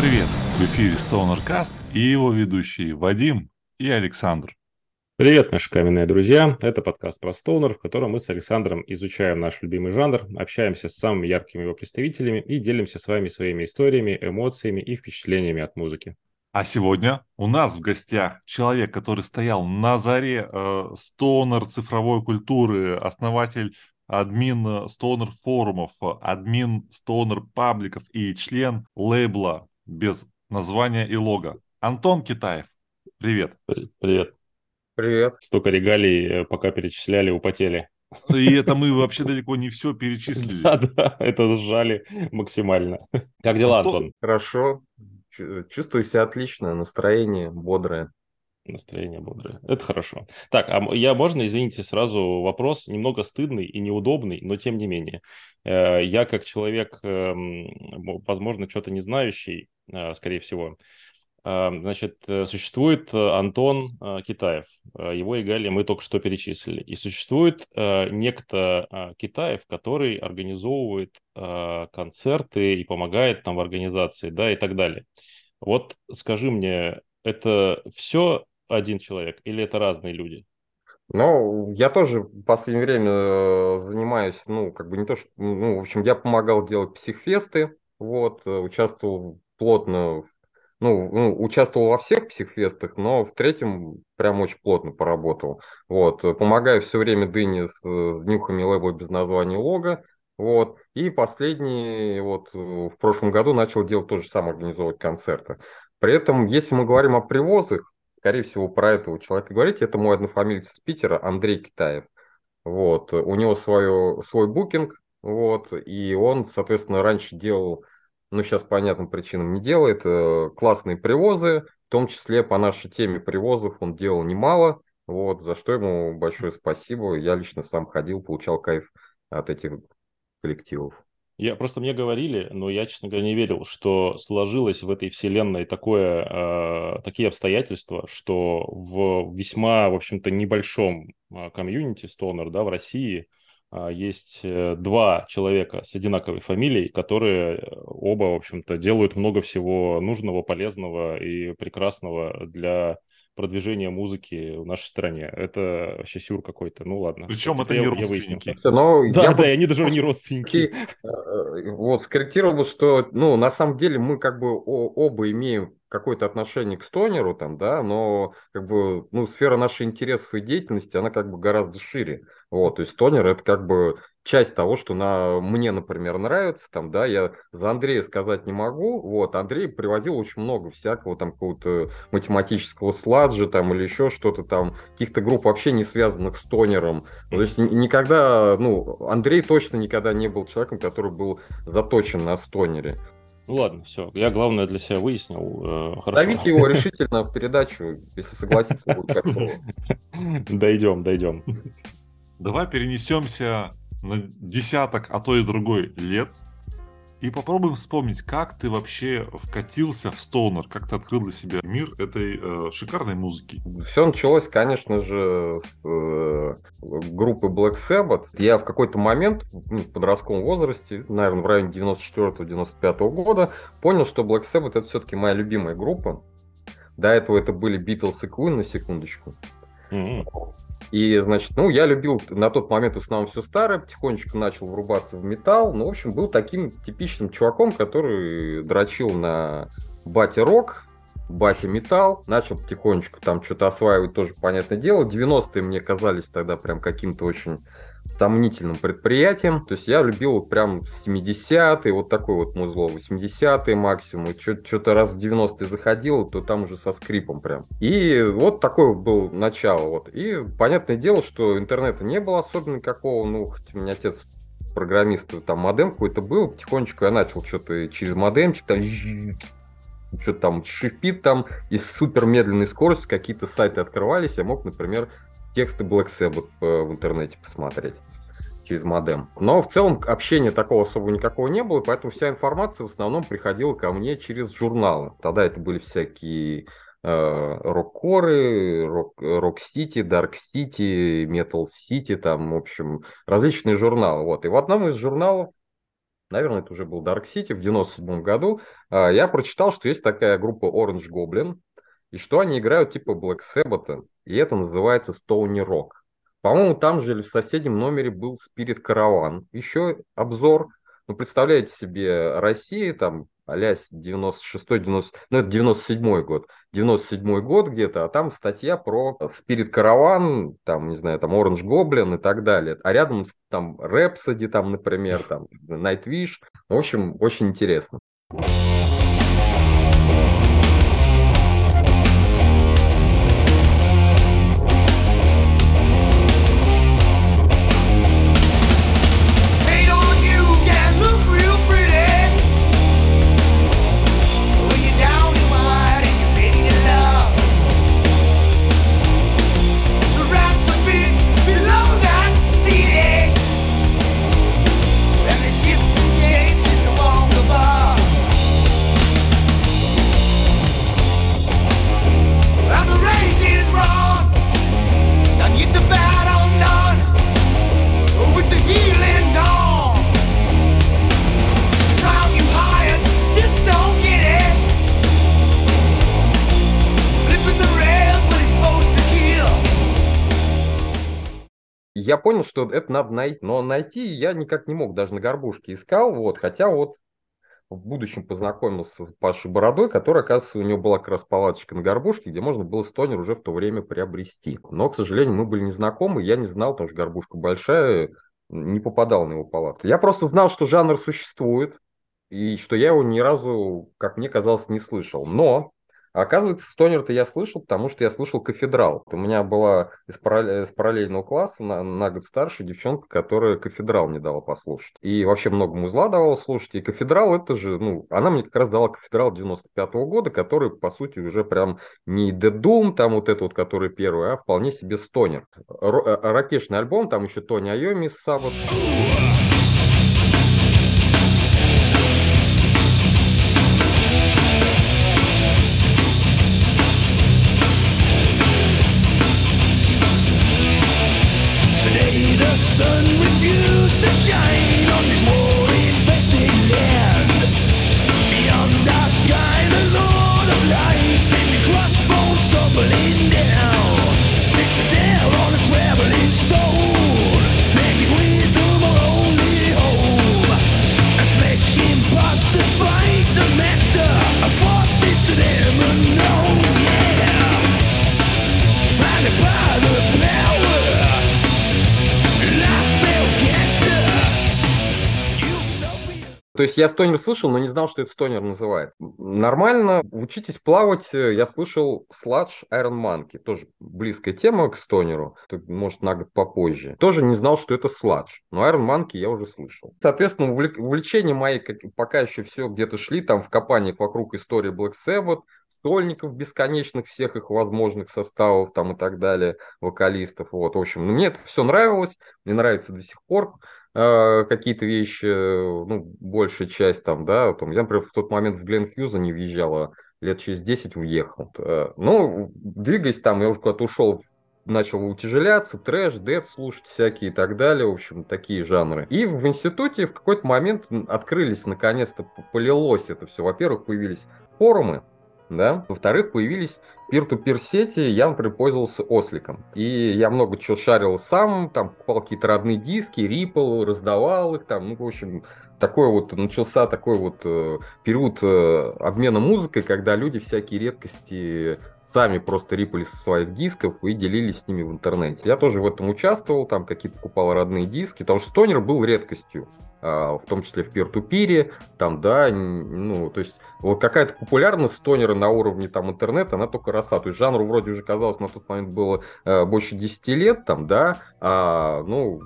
привет! В эфире StonerCast и его ведущие Вадим и Александр. Привет, наши каменные друзья! Это подкаст про Стоунер, в котором мы с Александром изучаем наш любимый жанр, общаемся с самыми яркими его представителями и делимся с вами своими историями, эмоциями и впечатлениями от музыки. А сегодня у нас в гостях человек, который стоял на заре э, стонер цифровой культуры, основатель админ стонер форумов, админ стонер пабликов и член лейбла без названия и лога. Антон Китаев. Привет. Привет. Привет. Столько регалий, э, пока перечисляли, употели. И это мы вообще далеко не все перечислили. Да, да, это сжали максимально. Как дела, Антон? Хорошо. Чувствую себя отлично, настроение бодрое. Настроение бодрое. Это хорошо. Так, а я можно, извините, сразу вопрос немного стыдный и неудобный, но тем не менее. Э, я как человек, эм, возможно, что-то не знающий, э, скорее всего, э, Значит, существует Антон Китаев. Его регалии мы только что перечислили. И существует некто Китаев, который организовывает концерты и помогает там в организации, да, и так далее. Вот скажи мне, это все один человек или это разные люди? Ну, я тоже в последнее время э, занимаюсь, ну, как бы не то, что, ну, в общем, я помогал делать психфесты, вот, э, участвовал плотно, ну, ну, участвовал во всех психфестах, но в третьем прям очень плотно поработал, вот, помогаю все время Дыне с, с днюхами лейбла без названия лога, вот, и последний, вот, в прошлом году начал делать то же самое, организовывать концерты. При этом, если мы говорим о привозах, скорее всего, про этого человека говорить. Это мой однофамилец из Питера, Андрей Китаев. Вот. У него свое, свой букинг, вот, и он, соответственно, раньше делал, ну, сейчас по понятным причинам не делает, э, классные привозы, в том числе по нашей теме привозов он делал немало, вот, за что ему большое спасибо. Я лично сам ходил, получал кайф от этих коллективов. Я просто мне говорили, но я, честно говоря, не верил, что сложилось в этой вселенной такое, э, такие обстоятельства, что в весьма, в общем-то, небольшом э, комьюнити стонер, да, в России э, есть два человека с одинаковой фамилией, которые оба, в общем-то, делают много всего нужного, полезного и прекрасного для продвижения музыки в нашей стране. Это вообще сюр какой-то. Ну ладно. Причем это, это не я, родственники. Я но да, я да, бы... они даже не родственники. Э, вот скорректировал, что, ну, на самом деле мы как бы оба имеем какое-то отношение к стонеру, там, да, но как бы, ну, сфера нашей интересов и деятельности, она как бы гораздо шире. Вот, то есть стонер это как бы часть того, что на, мне, например, нравится, там, да, я за Андрея сказать не могу, вот, Андрей привозил очень много всякого, там, какого-то математического сладжа, там, или еще что-то там, каких-то групп вообще не связанных с тонером, то есть никогда, ну, Андрей точно никогда не был человеком, который был заточен на стонере, ну ладно, все. Я главное для себя выяснил. Э, хорошо. Давите его решительно в передачу, если согласится, будет как-то. Дойдем, дойдем. Давай перенесемся на десяток, а то и другой лет и попробуем вспомнить, как ты вообще вкатился в Стоунер, как ты открыл для себя мир этой э, шикарной музыки. Все началось, конечно же, с э, группы Black Sabbath. Я в какой-то момент, ну, в подростковом возрасте, наверное, в районе 94-95 года, понял, что Black Sabbath это все-таки моя любимая группа. До этого это были Beatles и Queen, на секундочку. Mm-hmm. И, значит, ну, я любил на тот момент в основном все старое, потихонечку начал врубаться в металл. Ну, в общем, был таким типичным чуваком, который дрочил на бате рок, бате металл, начал потихонечку там что-то осваивать, тоже понятное дело. 90-е мне казались тогда прям каким-то очень сомнительным предприятием. То есть я любил прям 70-е, вот такой вот музло, 80-е максимум. Что-то раз в 90-е заходил, то там уже со скрипом прям. И вот такое был начало. Вот. И понятное дело, что интернета не было особенно никакого. Ну, хоть у меня отец программист, там модем какой-то был, потихонечку я начал что-то через модемчик там что-то там шипит там, и с супер медленной скоростью какие-то сайты открывались, я мог, например, тексты Black Sabbath в интернете посмотреть через модем. Но в целом общения такого особо никакого не было, поэтому вся информация в основном приходила ко мне через журналы. Тогда это были всякие э, рок-коры, рок-сити, дарк-сити, метал-сити, там, в общем, различные журналы. Вот. И в одном из журналов наверное, это уже был Dark City в 97 году, а, я прочитал, что есть такая группа Orange Goblin, и что они играют типа Black Sabbath, и это называется Stony Rock. По-моему, там же или в соседнем номере был Spirit Caravan. Еще обзор. Ну, представляете себе, Россия, там, алясь 96-й, 90... ну, это 97-й год. 97-й год где-то, а там статья про Spirit Caravan, там, не знаю, там Orange Goblin и так далее. А рядом там Rhapsody, там, например, там Nightwish. В общем, очень интересно. Я понял, что это надо найти. Но найти я никак не мог, даже на горбушке искал. Вот, хотя вот в будущем познакомился с Пашей Бородой, который, оказывается, у него была как раз палаточка на горбушке, где можно было стонер уже в то время приобрести. Но, к сожалению, мы были незнакомы, я не знал, потому что горбушка большая, не попадал на его палатку. Я просто знал, что жанр существует, и что я его ни разу, как мне казалось, не слышал. Но а оказывается, стонер-то я слышал, потому что я слушал кафедрал. У меня была из, параллель, из параллельного класса на, на год старше девчонка, которая кафедрал мне дала послушать. И вообще много музла давала слушать. И кафедрал это же, ну, она мне как раз дала кафедрал 95-го года, который, по сути, уже прям не Dead Doom, там вот этот вот, который первый, а вполне себе стонер. Р- э, ракешный альбом, там еще Тони Айоми из Саббат. То есть я стонер слышал, но не знал, что это стонер называется. Нормально, учитесь плавать, я слышал Sledge Iron Monkey, тоже близкая тема к стонеру, может на год попозже. Тоже не знал, что это Sledge, но Iron Monkey я уже слышал. Соответственно, увлечения мои пока еще все где-то шли, там в копаниях вокруг истории Black Sabbath, сольников бесконечных, всех их возможных составов там и так далее, вокалистов. Вот, в общем, мне это все нравилось, мне нравится до сих пор. Э, какие-то вещи, ну, большая часть там, да, там, я, например, в тот момент в Глен Хьюза не въезжала, лет через 10 уехал. Э, ну, двигаясь там, я уже куда-то ушел начал утяжеляться, трэш, дед слушать всякие и так далее, в общем, такие жанры. И в институте в какой-то момент открылись, наконец-то, полилось это все. Во-первых, появились форумы, да. Во-вторых, появились пир-ту-пир сети, я, например, пользовался осликом. И я много чего шарил сам, там покупал какие-то родные диски, рипл, раздавал их там, ну, в общем, такой вот начался такой вот э, период э, обмена музыкой, когда люди всякие редкости сами просто рипали со своих дисков и делились с ними в интернете. Я тоже в этом участвовал, там какие-то покупал родные диски, потому что стонер был редкостью, э, в том числе в пир-ту-пире, там, да, ну, то есть вот какая-то популярность стонера на уровне там интернета, она только росла. То есть жанру вроде уже казалось на тот момент было э, больше 10 лет, там, да, а, ну,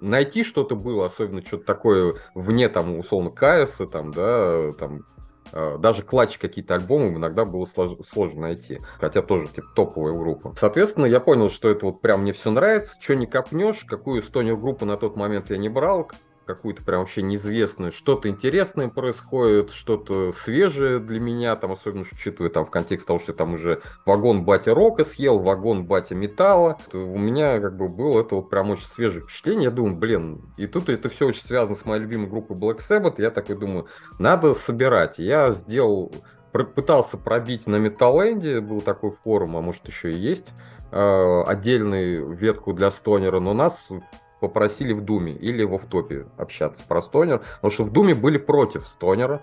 найти что-то было, особенно что-то такое вне, там, условно, КС, там, да, там, э, даже клатч какие-то альбомы иногда было слож, сложно найти, хотя тоже типа топовая группа. Соответственно, я понял, что это вот прям мне все нравится, что не копнешь, какую стонер группу на тот момент я не брал, какую-то прям вообще неизвестную. Что-то интересное происходит, что-то свежее для меня, там, особенно учитывая там в контексте того, что там уже вагон батя рока съел, вагон батя металла. У меня как бы было это вот прям очень свежее впечатление. Я думаю, блин, и тут это все очень связано с моей любимой группой Black Sabbath. Я такой думаю, надо собирать. Я сделал пытался пробить на Metalland'е, был такой форум, а может еще и есть, э, отдельную ветку для стонера, но нас попросили в Думе или в Офтопе общаться про стонер, потому что в Думе были против стонера.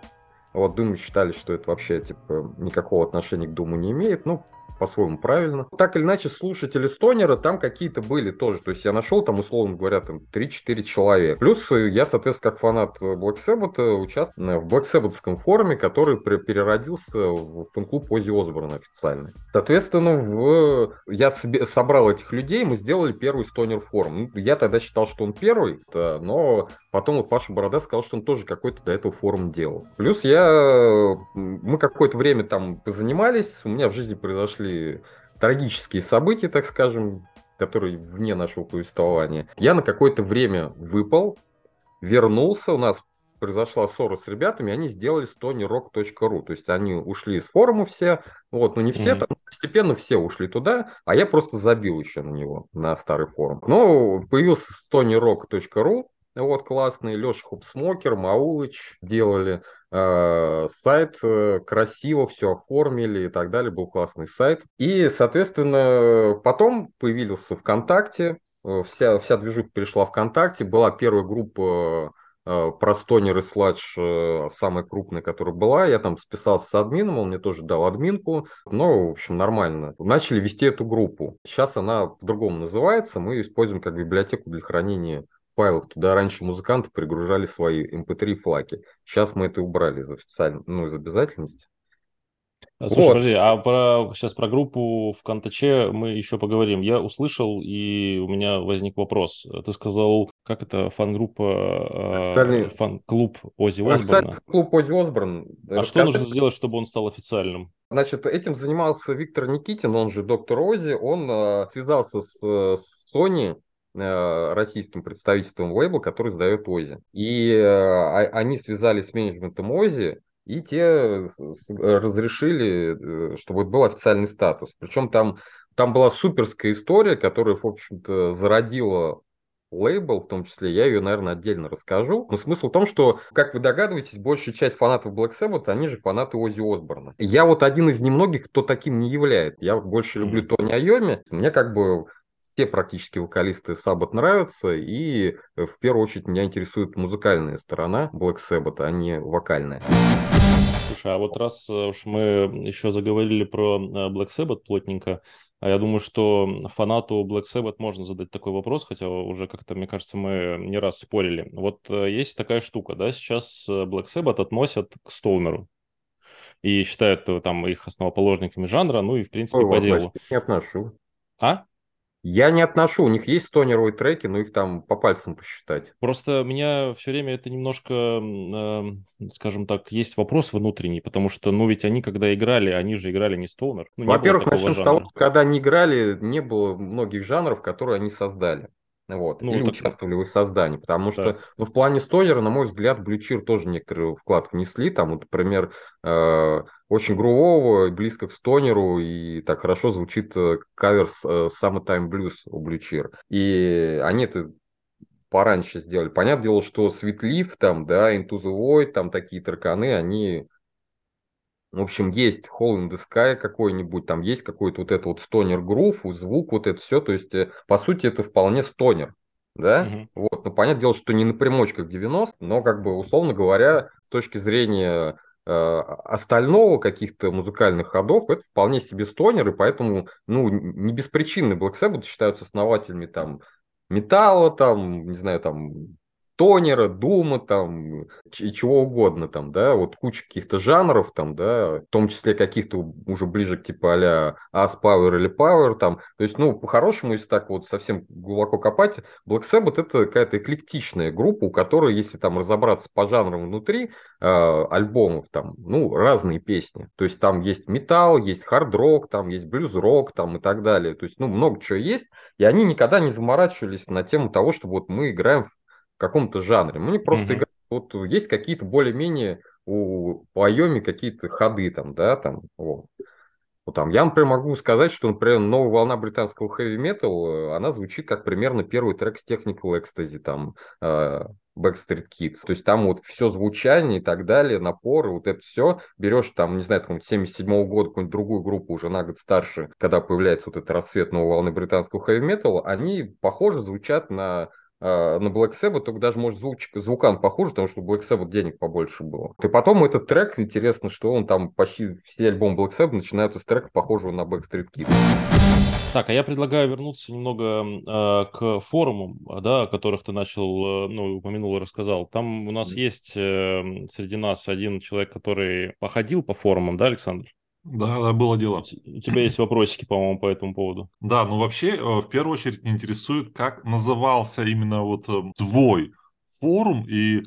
Вот Думе считали, что это вообще типа никакого отношения к Думу не имеет. Ну, по-своему правильно. Так или иначе, слушатели Стонера там какие-то были тоже. То есть я нашел там, условно говоря, там 3-4 человека. Плюс я, соответственно, как фанат Black Sabbath участвую в Black Sabbath форуме, который переродился в фан-клуб Ози Осборна официальный. Соответственно, в... я собрал этих людей, мы сделали первый Стонер форум. Ну, я тогда считал, что он первый, но потом вот Паша Борода сказал, что он тоже какой-то до этого форум делал. Плюс я... Мы какое-то время там позанимались, у меня в жизни произошли произошли трагические события, так скажем, которые вне нашего повествования. Я на какое-то время выпал, вернулся, у нас произошла ссора с ребятами, они сделали stonyrock.ru, то есть они ушли из форума все, вот, но не все, mm-hmm. там постепенно все ушли туда, а я просто забил еще на него, на старый форум. Но появился stonyrock.ru, вот классный, Леша Хупсмокер, Маулыч делали э, сайт, э, красиво все оформили и так далее, был классный сайт. И, соответственно, потом появился ВКонтакте, э, вся, вся движуха перешла ВКонтакте, была первая группа э, про стонер и сладж, э, самая крупная, которая была. Я там списался с админом, он мне тоже дал админку. Ну, в общем, нормально. Начали вести эту группу. Сейчас она по-другому называется. Мы используем как библиотеку для хранения файлах. Туда раньше музыканты пригружали свои MP3 эм флаки. Сейчас мы это убрали из официально, ну, из обязательности. А, слушай, вот. подожди, а про, сейчас про группу в Контаче мы еще поговорим. Я услышал, и у меня возник вопрос. Ты сказал, как это фан-группа, а, Официальный... фан-клуб Ози Осборна? клуб Ози Осборн. А что нужно сделать, чтобы он стал официальным? Значит, этим занимался Виктор Никитин, он же доктор Ози. Он э, связался с, Sony, российским представительством лейбла, который сдает Ози. И э, они связались с менеджментом Ози, и те разрешили, э, чтобы был официальный статус. Причем там, там была суперская история, которая, в общем-то, зародила лейбл, в том числе, я ее, наверное, отдельно расскажу. Но смысл в том, что, как вы догадываетесь, большая часть фанатов Black Sabbath, они же фанаты Ози Осборна. Я вот один из немногих, кто таким не является. Я больше люблю Тони Айоми. Мне как бы все практически вокалисты Sabbath нравятся, и э, в первую очередь меня интересует музыкальная сторона Black Sabbath, а не вокальная. Слушай, а вот раз э, уж мы еще заговорили про э, Black Sabbath плотненько, а я думаю, что фанату Black Sabbath можно задать такой вопрос, хотя уже как-то, мне кажется, мы не раз спорили. Вот есть такая штука, да, сейчас Black Sabbath относят к Стоунеру и считают там их основоположниками жанра, ну и в принципе Ой, по делу. Не отношу. А? Я не отношу, у них есть стоneровые треки, но их там по пальцам посчитать. Просто меня все время это немножко, э, скажем так, есть вопрос внутренний, потому что, ну ведь они когда играли, они же играли не стонер. Ну, Во-первых, начнем жанра. с того, что когда они играли, не было многих жанров, которые они создали. Вот, ну, или так... участвовали в их создании. Потому что ну, в плане столера, на мой взгляд, Блючир тоже некоторый вклад внесли. Там, вот, например, э, очень грувого, близко к стонеру, и так хорошо звучит э, кавер с э, Summertime Blues у Блючир. И они это пораньше сделали. Понятное дело, что Leaf, там, да, Into the Void, там такие тарканы, они в общем, есть Hole in the Sky какой-нибудь, там есть какой-то вот этот вот стонер грув, звук, вот это все. То есть, э, по сути, это вполне стонер. Да? Угу. Вот. Ну, понятное дело, что не на примочках 90, но, как бы, условно говоря, с точки зрения э, остального каких-то музыкальных ходов, это вполне себе стонер, и поэтому, ну, не без причины Black Sabbath считаются основателями там металла, там, не знаю, там, тонера, дума, там, и чего угодно, там, да, вот куча каких-то жанров, там, да, в том числе каких-то уже ближе к типа а-ля Ас Power или Power, там, то есть, ну, по-хорошему, если так вот совсем глубоко копать, Black Sabbath это какая-то эклектичная группа, у которой, если там разобраться по жанрам внутри э, альбомов, там, ну, разные песни, то есть там есть металл, есть хард-рок, там есть блюз-рок, там и так далее, то есть, ну, много чего есть, и они никогда не заморачивались на тему того, что вот мы играем каком-то жанре. Мы просто mm-hmm. играем, вот есть какие-то более-менее у Айоми какие-то ходы там, да, там, вот. Вот там, я, например, могу сказать, что, например, новая волна британского хэви-метал, она звучит как примерно первый трек с Technical Ecstasy, там, э, Backstreet Kids. То есть там вот все звучание и так далее, напоры, вот это все. Берешь там, не знаю, там 77 -го года какую-нибудь другую группу, уже на год старше, когда появляется вот этот рассвет новой волны британского хэви-металла, они похоже звучат на на Black Sabbath, только даже, может, звук, звукан похуже, потому что у Black Sabbath денег побольше было. И потом этот трек, интересно, что он там почти все альбомы Black Sabbath начинаются с трека, похожего на Backstreet Kids. Так, а я предлагаю вернуться немного э, к форумам, да, о которых ты начал, э, ну, упомянул и рассказал. Там у нас есть э, среди нас один человек, который походил по форумам, да, Александр? Да, да, было дело. У тебя есть вопросики, по-моему, по этому поводу. Да, ну вообще, э, в первую очередь, интересует, как назывался именно вот э, твой форум и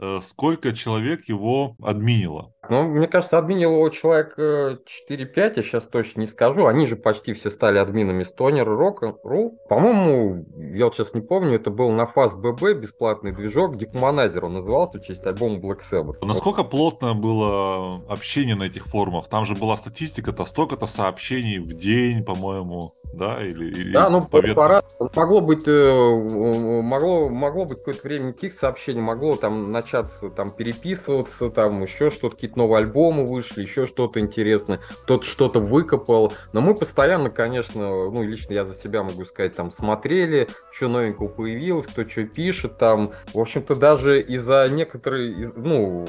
Э, сколько человек его админило? Ну, мне кажется, админило его человек 4-5, э, я сейчас точно не скажу. Они же почти все стали админами Stoner Rock.ru. По-моему, я вот сейчас не помню, это был на фаз ББ бесплатный движок, Декуманайзер он назывался в честь альбома Black Sabbath. Насколько плотно было общение на этих форумах? Там же была статистика-то, столько-то сообщений в день, по-моему да, или, или да, ну по пора могло быть э, могло могло быть какое-то время никаких сообщений, могло там начаться там переписываться, там еще что-то какие-то новые альбомы вышли, еще что-то интересное, кто-то что-то выкопал, но мы постоянно, конечно, ну лично я за себя могу сказать, там смотрели, что новенького появилось, кто что пишет, там, в общем-то даже из-за некоторых, ну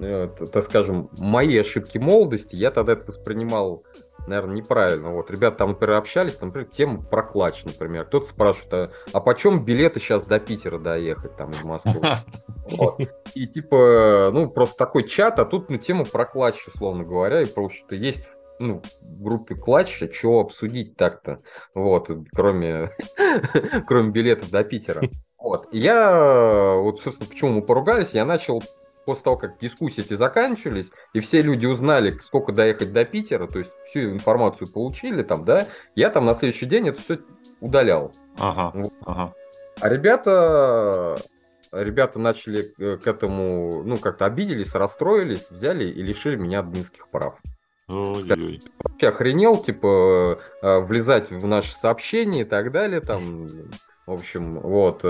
э, так скажем, мои ошибки молодости, я тогда это воспринимал наверное, неправильно. Вот, ребята там, например, общались, там, например, тема про клатч, например. Кто-то спрашивает, а, а почем билеты сейчас до Питера доехать, там, из Москвы? Вот. И типа, ну, просто такой чат, а тут, ну, тема про клатч, условно говоря, и просто есть ну, в группе клатч, а что обсудить так-то, вот, кроме, кроме билетов до Питера. Вот. И я, вот, собственно, почему мы поругались, я начал после того, как дискуссии эти заканчивались, и все люди узнали, сколько доехать до Питера, то есть всю информацию получили там, да, я там на следующий день это все удалял. Ага, вот. ага. А ребята, ребята начали э, к этому, ну, как-то обиделись, расстроились, взяли и лишили меня админских прав. Ой-ой. Вообще охренел, типа, э, влезать в наши сообщения и так далее, там, в общем, вот.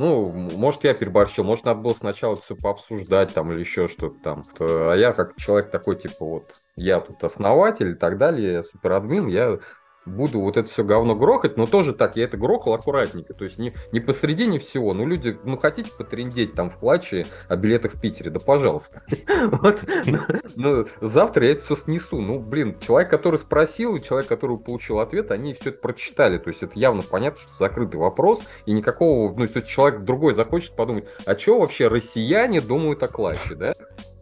Ну, может, я переборщил, может, надо было сначала все пообсуждать там или еще что-то там. А я как человек такой, типа, вот, я тут основатель и так далее, я суперадмин, я буду вот это все говно грохать, но тоже так, я это грохал аккуратненько, то есть не, не посредине всего, ну люди, ну хотите потрендеть там в плаче о билетах в Питере, да пожалуйста. Вот, ну, завтра я это все снесу, ну блин, человек, который спросил, и человек, который получил ответ, они все это прочитали, то есть это явно понятно, что закрытый вопрос, и никакого, ну если человек другой захочет подумать, а что вообще россияне думают о классе, да?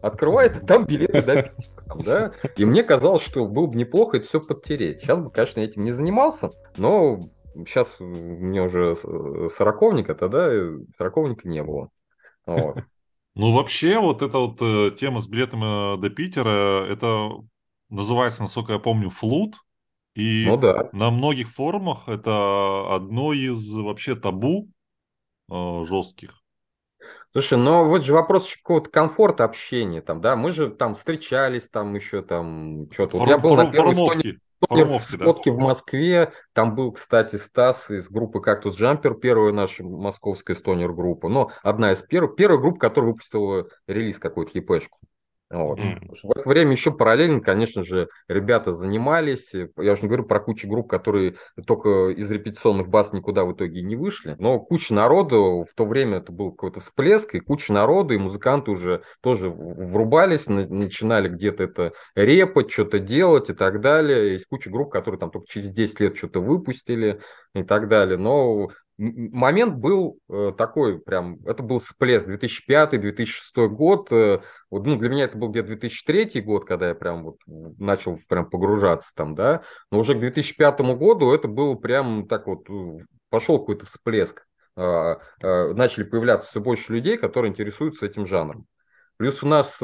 Открывает, там билеты до Питера, да? И мне казалось, что было бы неплохо это все подтереть. Сейчас бы, конечно, я этим не занимался, но сейчас мне уже сороковник, а тогда сороковника не было. Вот. Ну, вообще, вот эта вот э, тема с билетом э, до Питера, это называется, насколько я помню, флут. И ну, да. на многих форумах это одно из вообще табу э, жестких. Слушай, но вот же вопрос какого-то комфорта общения там, да, мы же там встречались, там еще там что-то. Фор, вот я был фор, на первой форумовки. Формовки, да. в Москве. Там был, кстати, Стас из группы «Кактус Джампер», первая наша московская стонер группа. Но одна из первых. Первая группа, которая выпустила релиз какой-то, ЕПшку. Вот. Mm. В это время еще параллельно, конечно же, ребята занимались. Я уже не говорю про кучу групп, которые только из репетиционных баз никуда в итоге не вышли. Но куча народу, в то время это был какой-то всплеск, и куча народу, и музыканты уже тоже врубались, начинали где-то это репать, что-то делать и так далее. Есть куча групп, которые там только через 10 лет что-то выпустили и так далее. Но момент был э, такой, прям, это был всплеск 2005-2006 год, э, вот, ну, для меня это был где-то 2003 год, когда я прям вот начал прям погружаться там, да, но уже к 2005 году это было прям так вот, э, пошел какой-то всплеск, э, э, начали появляться все больше людей, которые интересуются этим жанром. Плюс у нас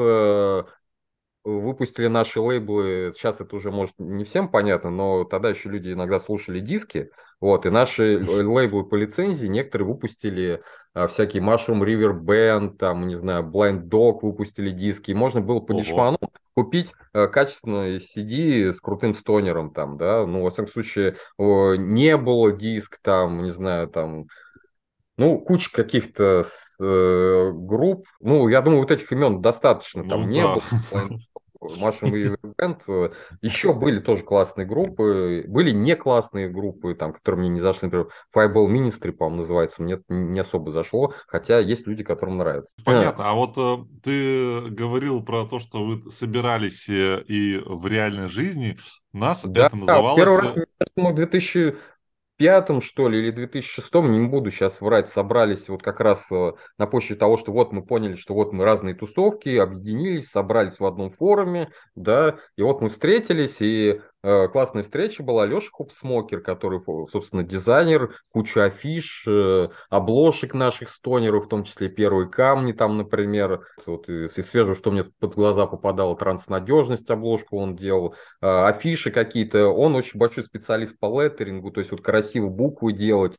выпустили наши лейблы, сейчас это уже, может, не всем понятно, но тогда еще люди иногда слушали диски, вот, и наши лейблы по лицензии, некоторые выпустили а, всякие Mushroom River Band, там, не знаю, Blind Dog выпустили диски, и можно было по Ого. дешману купить а, качественный CD с крутым стонером, там, да, ну, во всяком случае, не было диск, там, не знаю, там, ну, куча каких-то э, групп. Ну, я думаю, вот этих имен достаточно. Там ну, не да. было. Машин Бенд. Еще были тоже классные группы. Были не классные группы, там, которые мне не зашли. Например, Fireball Ministry, по-моему, называется. Мне не особо зашло. Хотя есть люди, которым нравится. Понятно. А вот э, ты говорил про то, что вы собирались э, и в реальной жизни. У нас да, это называлось... Первый раз, мы в 2000 пятом, что ли, или 2006, не буду сейчас врать, собрались вот как раз э, на почве того, что вот мы поняли, что вот мы разные тусовки, объединились, собрались в одном форуме, да, и вот мы встретились, и классная встреча была. Леша Хупсмокер, который, собственно, дизайнер, куча афиш, э, обложек наших стонеров, в том числе первые камни там, например. Вот из свежего, что мне под глаза попадало, транснадежность обложку он делал, э, афиши какие-то. Он очень большой специалист по леттерингу, то есть вот красиво буквы делать.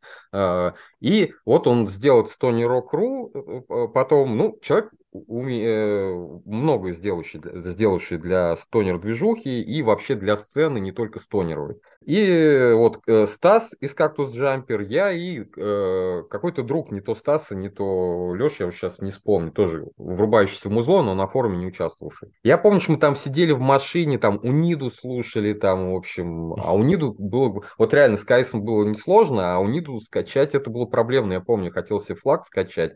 И вот он сделал Rock.ru, потом, ну, человек уме... много сделавший, сделавший для стонер движухи и вообще для сцены, не только стонеровой. И вот э, Стас из Кактус Джампер, я и э, какой-то друг, не то Стаса, не то Леша, я сейчас не вспомню, тоже врубающийся в музло, но на форуме не участвовавший. Я помню, что мы там сидели в машине, там Униду слушали, там, в общем, а Униду было, вот реально с Кайсом было несложно, а Униду скачать это было проблемно. Я помню, хотел себе флаг скачать,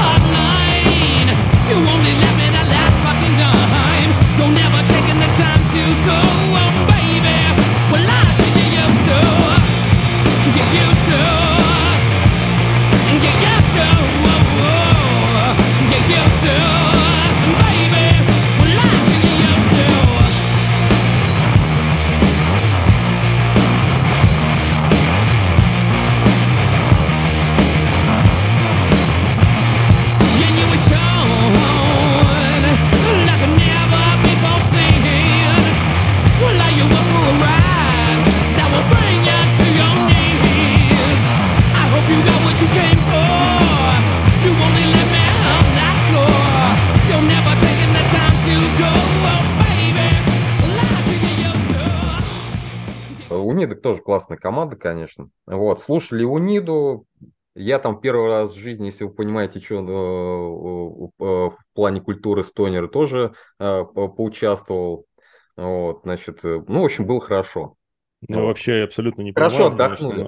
Унида тоже классная команда, конечно. Вот, слушали Униду. Я там первый раз в жизни, если вы понимаете, что э, э, в плане культуры стонера тоже э, поучаствовал. Вот, значит, ну, в общем, было хорошо. Ну, вообще я абсолютно не Хорошо понимаю. Отдохнули.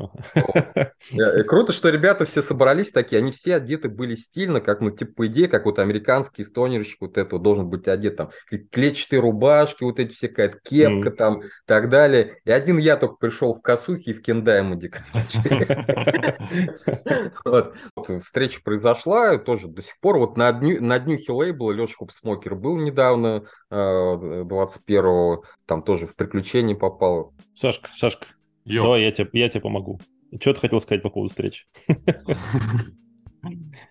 Но... Круто, что ребята все собрались такие, они все одеты были стильно, как, ну, типа, по идее, как вот американский стонерщик вот это должен быть одет, там, клетчатые рубашки, вот эти все, какая-то кепка mm. там, так далее. И один я только пришел в косухе и в кендаймоде. Вот. Встреча произошла, тоже до сих пор, вот на дню, на дню хилейбла Леша Хопсмокер был недавно, 21-го, э, там тоже в приключения попал. Сашка, Сашка, Йо. давай я тебе, я тебе помогу. Что ты хотел сказать по поводу встречи?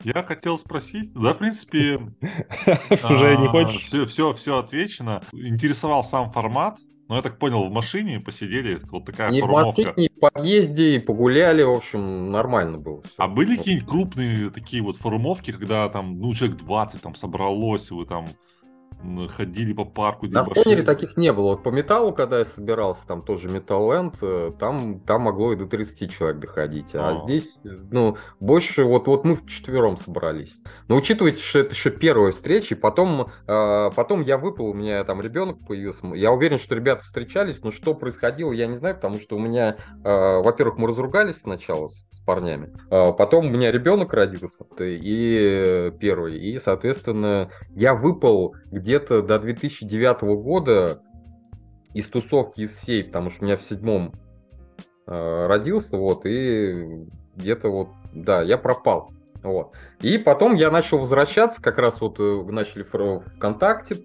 Я хотел спросить, да, в принципе, уже не хочешь? Все, все, все отвечено. Интересовал сам формат, но я так понял, в машине посидели, вот такая и формовка. в машине, и в подъезде, погуляли, в общем, нормально было. Все. А были какие-нибудь крупные такие вот формовки, когда там, ну, человек 20 там собралось, и вы там ходили по парку. На спонере таких не было. Вот по металлу, когда я собирался, там тоже Metal End, э, там, там могло и до 30 человек доходить. А, а здесь, ну, больше, вот, вот мы вчетвером собрались. Но учитывайте, что это еще первая встреча, и потом, э, потом я выпал, у меня там ребенок появился. Я уверен, что ребята встречались, но что происходило, я не знаю, потому что у меня, э, во-первых, мы разругались сначала с, с парнями, э, потом у меня ребенок родился, и первый, и, соответственно, я выпал где где-то до 2009 года из тусовки из всей, потому что у меня в седьмом э, родился, вот, и где-то вот, да, я пропал. Вот. И потом я начал возвращаться, как раз вот э, начали ВКонтакте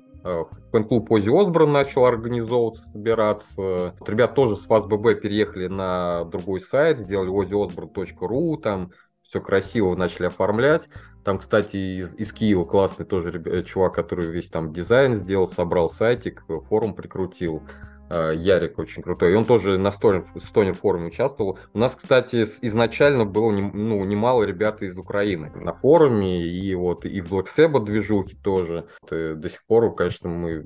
фэн-клуб Ози Осборн начал организовываться, собираться. Вот ребят тоже с FAQ-BB переехали на другой сайт, сделали oziosborn.ru, там все красиво начали оформлять. Там, кстати, из, из Киева классный тоже ребят, чувак, который весь там дизайн сделал, собрал сайтик, форум прикрутил. Э, Ярик очень крутой. И он тоже на Стонер, форуме участвовал. У нас, кстати, изначально было ну, немало ребят из Украины на форуме, и вот и в Black Sabbath движухе тоже. До сих пор, конечно, мы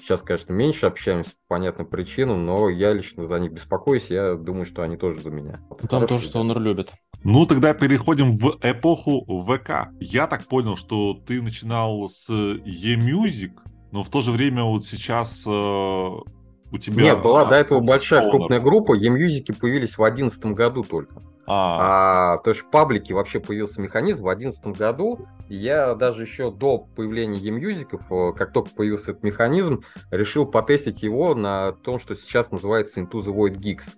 сейчас, конечно, меньше общаемся по понятным причинам, но я лично за них беспокоюсь, я думаю, что они тоже за меня. Ну, там тоже Стонер любит. Ну, тогда переходим в эпоху ВК. Я так понял, что ты начинал с E-Music, но в то же время вот сейчас э, у тебя... Нет, была до этого большая Stoner. крупная группа, E-Music появились в 2011 году только. А, а то есть в паблике вообще появился механизм в 2011 году. И я даже еще до появления э, как только появился этот механизм, решил потестить его на том, что сейчас называется Into the Void Geeks.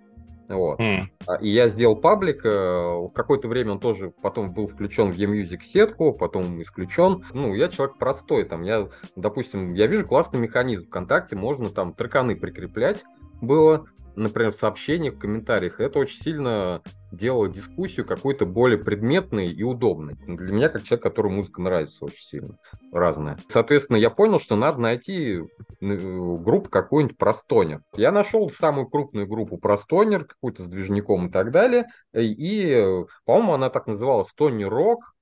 Вот. Mm. И я сделал паблик. Э, в какое-то время он тоже потом был включен в eMusic сетку, потом исключен. Ну, я человек простой. Там я, допустим, я вижу классный механизм ВКонтакте, можно там треканы прикреплять было например, в сообщениях, в комментариях, это очень сильно делало дискуссию какой-то более предметной и удобной. Для меня, как человек, который музыка нравится очень сильно, разная. Соответственно, я понял, что надо найти э, группу какую-нибудь про стонер. Я нашел самую крупную группу про стонер, какую-то с движником и так далее, и, по-моему, она так называлась Стонер Рок,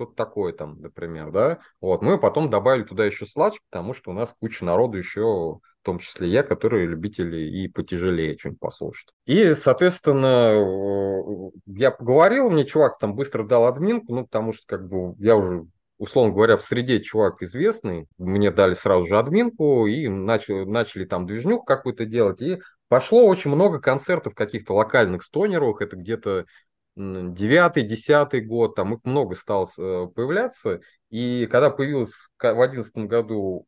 что-то такое там, например, да. Вот, мы потом добавили туда еще сладж, потому что у нас куча народу еще в том числе я, которые любители и потяжелее что-нибудь послушать. И, соответственно, я поговорил, мне чувак там быстро дал админку, ну, потому что, как бы, я уже условно говоря, в среде чувак известный, мне дали сразу же админку и начали, начали там движнюк какую-то делать, и пошло очень много концертов каких-то локальных стонеров, это где-то девятый, десятый год, там их много стало э, появляться, и когда появилась в одиннадцатом году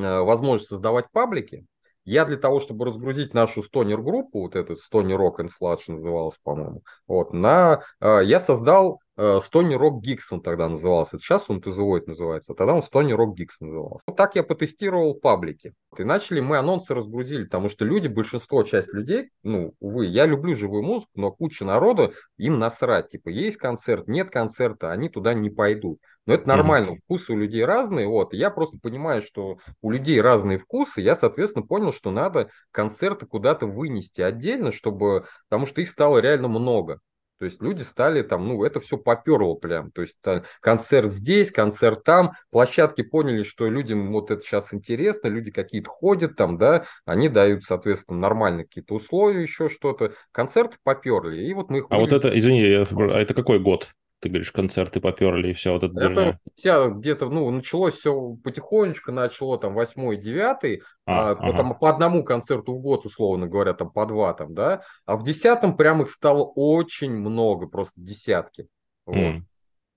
Э, возможность создавать паблики. Я для того, чтобы разгрузить нашу стонер-группу, вот этот Stony Rock and Sludge называлась, по-моему, вот, на, э, я создал Stony Rock он тогда назывался. Сейчас он To называется, а тогда он Stony Rock Geeks назывался. Вот так я потестировал паблики. И начали мы анонсы разгрузили, потому что люди, большинство, часть людей, ну, увы, я люблю живую музыку, но куча народа, им насрать. Типа, есть концерт, нет концерта, они туда не пойдут. Но это нормально, mm-hmm. вкусы у людей разные, вот. Я просто понимаю, что у людей разные вкусы, я, соответственно, понял, что надо концерты куда-то вынести отдельно, чтобы, потому что их стало реально много. То есть люди стали там, ну, это все поперло прям. То есть концерт здесь, концерт там. Площадки поняли, что людям вот это сейчас интересно, люди какие-то ходят там, да, они дают, соответственно, нормальные какие-то условия, еще что-то. Концерты поперли. И вот мы их... А вот это, извини, а это какой год? Ты говоришь, концерты поперли и все вот это. Это вся где-то, ну, началось все потихонечку, начало там восьмой, девятый, а, а, ага. там по одному концерту в год, условно говоря, там по два там, да, а в десятом прям их стало очень много, просто десятки. Вот. Mm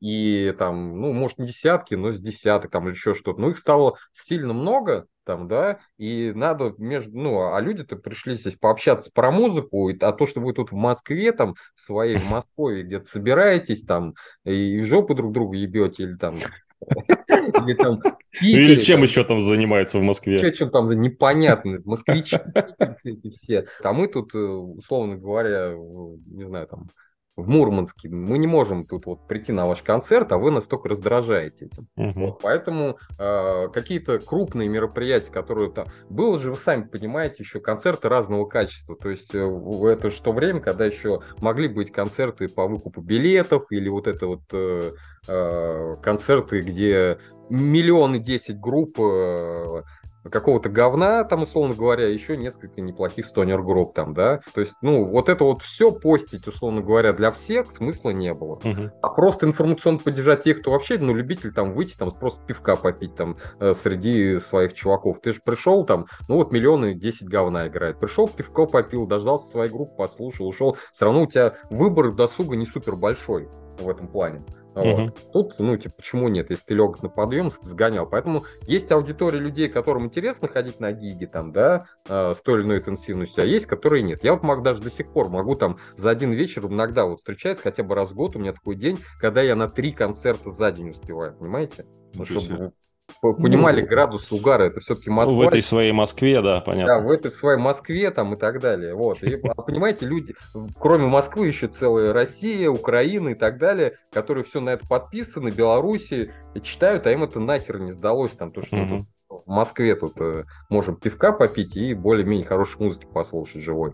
и там, ну, может, не десятки, но с десяток там или еще что-то. Но их стало сильно много там, да, и надо между, ну, а люди-то пришли здесь пообщаться про музыку, а то, что вы тут в Москве, там, своей в Москве где-то собираетесь, там, и в жопу друг друга ебете, или там, или там Или чем еще там занимаются в Москве? Что, чем там за непонятно, москвичи все. А мы тут, э, условно говоря, не знаю, там, в Мурманске. Мы не можем тут вот прийти на ваш концерт, а вы нас только раздражаете этим. Угу. Вот, поэтому э, какие-то крупные мероприятия, которые там... Было же, вы сами понимаете, еще концерты разного качества. То есть э, это же то время, когда еще могли быть концерты по выкупу билетов или вот это вот э, э, концерты, где миллионы десять групп... Э, какого-то говна, там, условно говоря, еще несколько неплохих стонер групп там, да. То есть, ну, вот это вот все постить, условно говоря, для всех смысла не было. Угу. А просто информационно поддержать тех, кто вообще, ну, любитель там выйти, там, просто пивка попить там э, среди своих чуваков. Ты же пришел там, ну, вот миллионы 10 говна играет. Пришел, пивко попил, дождался своей группы, послушал, ушел. Все равно у тебя выбор досуга не супер большой в этом плане. Вот. Тут, ну, типа, почему нет, если ты лег на подъем, сгонял. Поэтому есть аудитория людей, которым интересно ходить на гиги, там, да, э, с той или иной интенсивностью, а есть, которые нет. Я вот могу даже до сих пор могу там за один вечер иногда вот встречается хотя бы раз в год у меня такой день, когда я на три концерта за день успеваю, понимаете? Ну, чтобы понимали ну, градус угара, это все-таки Москва. В этой своей Москве, да, понятно. Да, в этой своей Москве там и так далее. Вот. И, а понимаете, люди, кроме Москвы, еще целая Россия, Украина и так далее, которые все на это подписаны, Беларуси, читают, а им это нахер не сдалось, там, то, что mm-hmm. в Москве тут э, можем пивка попить и более-менее хорошей музыки послушать живой.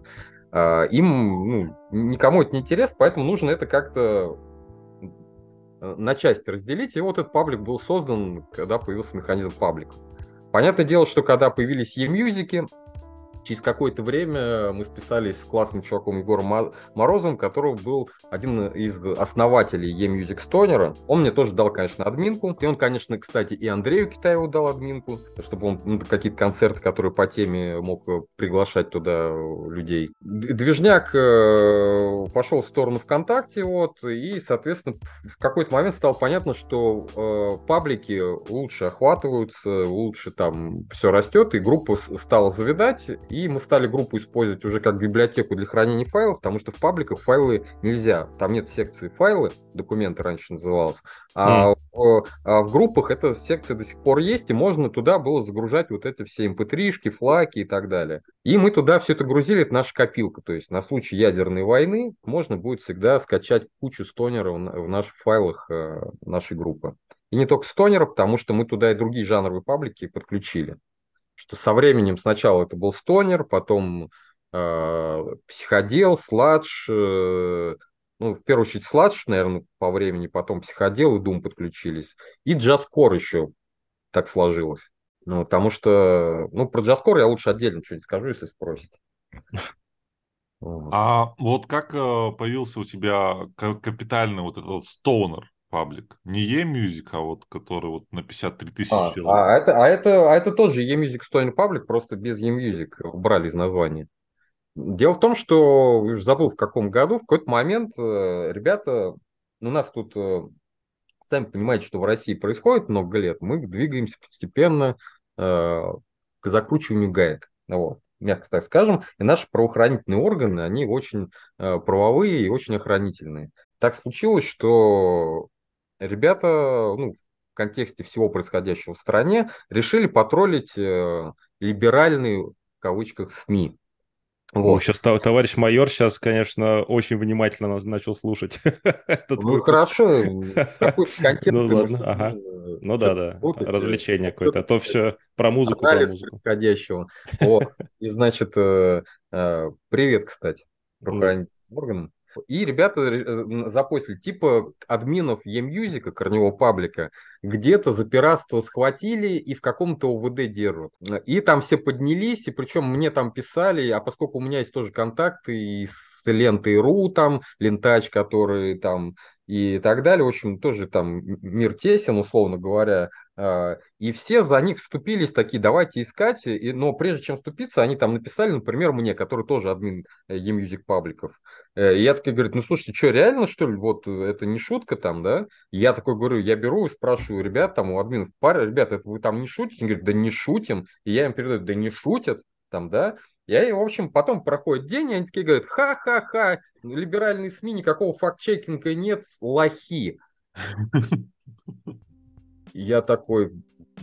А, им, ну, никому это не интересно, поэтому нужно это как-то на части разделить. И вот этот паблик был создан, когда появился механизм паблика. Понятное дело, что когда появились e-мьюзики, Через какое-то время мы списались с классным чуваком Егором Морозовым, который был один из основателей eMusic Stoner. Он мне тоже дал, конечно, админку. И он, конечно, кстати, и Андрею Китаеву дал админку, чтобы он ну, какие-то концерты, которые по теме мог приглашать туда людей. Движняк э, пошел в сторону ВКонтакте, вот, и, соответственно, в какой-то момент стало понятно, что э, паблики лучше охватываются, лучше там все растет, и группа стала завидать, и и мы стали группу использовать уже как библиотеку для хранения файлов, потому что в пабликах файлы нельзя. Там нет секции файлы, документы раньше называлось. А, mm. в, а в группах эта секция до сих пор есть, и можно туда было загружать вот эти все mp3-шки, эм флаки и так далее. И мы туда все это грузили, это наша копилка. То есть на случай ядерной войны можно будет всегда скачать кучу стонеров в наших файлах э, нашей группы. И не только стонеров, потому что мы туда и другие жанровые паблики подключили что со временем сначала это был стонер, потом э, психодел, сладж, э, ну, в первую очередь сладж, наверное, по времени, потом психодел и дум подключились. И джазкор еще так сложилось. Ну, потому что, ну, про джазкор я лучше отдельно что-нибудь скажу, если спросите. А вот как э, появился у тебя капитальный вот этот стонер? Паблик. Не e-music, а вот который вот на 53 тысячи а, А, это, а, это, а это тоже e-music Stolen паблик, просто без e-music убрали из названия. Дело в том, что, уже забыл в каком году, в какой-то момент э, ребята, ну, у нас тут, э, сами понимаете, что в России происходит много лет, мы двигаемся постепенно э, к закручиванию гаек. Вот мягко так скажем, и наши правоохранительные органы, они очень э, правовые и очень охранительные. Так случилось, что ребята, ну, в контексте всего происходящего в стране, решили потроллить э, либеральные, в кавычках, СМИ. Вот. О, сейчас товарищ майор сейчас, конечно, очень внимательно нас начал слушать. ну хорошо, какой контент ну, ладно, ага. Ну да, да, развлечение какое-то, а то все про музыку. Анализ происходящего. Вот. И значит, э, э, привет, кстати, правоохранительным органам. И ребята э, запостили, типа админов eMusic, корневого паблика, где-то за пиратство схватили и в каком-то ОВД держат. И там все поднялись, и причем мне там писали, а поскольку у меня есть тоже контакты и с лентой.ру там, лентач, который там и так далее. В общем, тоже там мир тесен, условно говоря. А, и все за них вступились такие, давайте искать. И, но прежде чем вступиться, они там написали, например, мне, который тоже админ eMusic пабликов. Э, и я такой говорю, ну слушайте, что, реально что ли, вот это не шутка там, да? И я такой говорю, я беру и спрашиваю ребят, там у админов пара, ребята, это вы там не шутите? Они говорят, да не шутим. И я им передаю, да не шутят, там, да? Я, в общем, потом проходит день, и они такие говорят, ха-ха-ха, либеральные СМИ, никакого факт-чекинга нет, лохи. Я такой,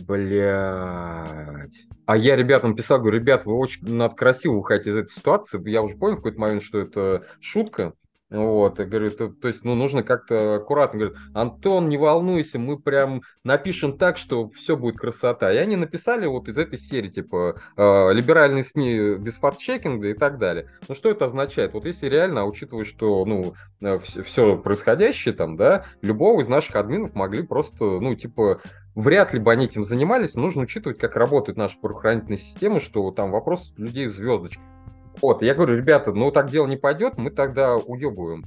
блядь. А я ребятам писал, говорю, ребят, вы очень надо красиво выходить из этой ситуации. Я уже понял в какой-то момент, что это шутка. Вот, я говорю, то, то есть, ну, нужно как-то аккуратно. Говорит, Антон, не волнуйся, мы прям напишем так, что все будет красота. И они написали вот из этой серии, типа, э, либеральные СМИ без факт-чекинга и так далее. Ну, что это означает? Вот если реально, учитывая, что, ну, все, все происходящее там, да, любого из наших админов могли просто, ну, типа, вряд ли бы они этим занимались, нужно учитывать, как работает наша правоохранительная система, что там вопрос людей в звездочках. Вот, я говорю, ребята, ну так дело не пойдет, мы тогда уебываем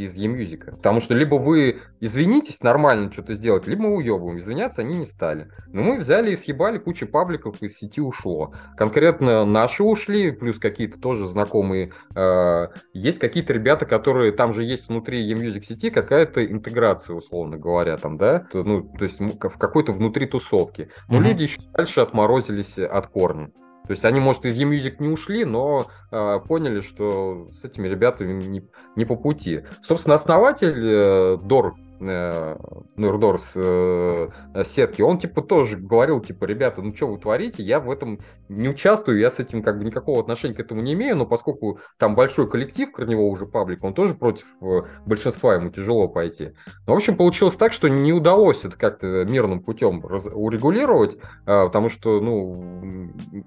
из e-music. Потому что либо вы извинитесь нормально что-то сделать, либо мы уебываем. Извиняться они не стали. Но мы взяли и съебали, куча пабликов из сети ушло. Конкретно наши ушли, плюс какие-то тоже знакомые. Э, есть какие-то ребята, которые... Там же есть внутри e-music сети какая-то интеграция, условно говоря, там, да? Ну, то есть в какой-то внутри тусовки. Но mm-hmm. люди еще дальше отморозились от корня. То есть они, может, из e-music не ушли, но э, поняли, что с этими ребятами не, не по пути. Собственно, основатель э, Дор э, Нурдорс э, сетки, он типа тоже говорил, типа, ребята, ну что вы творите, я в этом не участвую, я с этим как бы никакого отношения к этому не имею, но поскольку там большой коллектив корневого уже паблика, он тоже против э, большинства, ему тяжело пойти. Ну, в общем, получилось так, что не удалось это как-то мирным путем урегулировать, э, потому что, ну,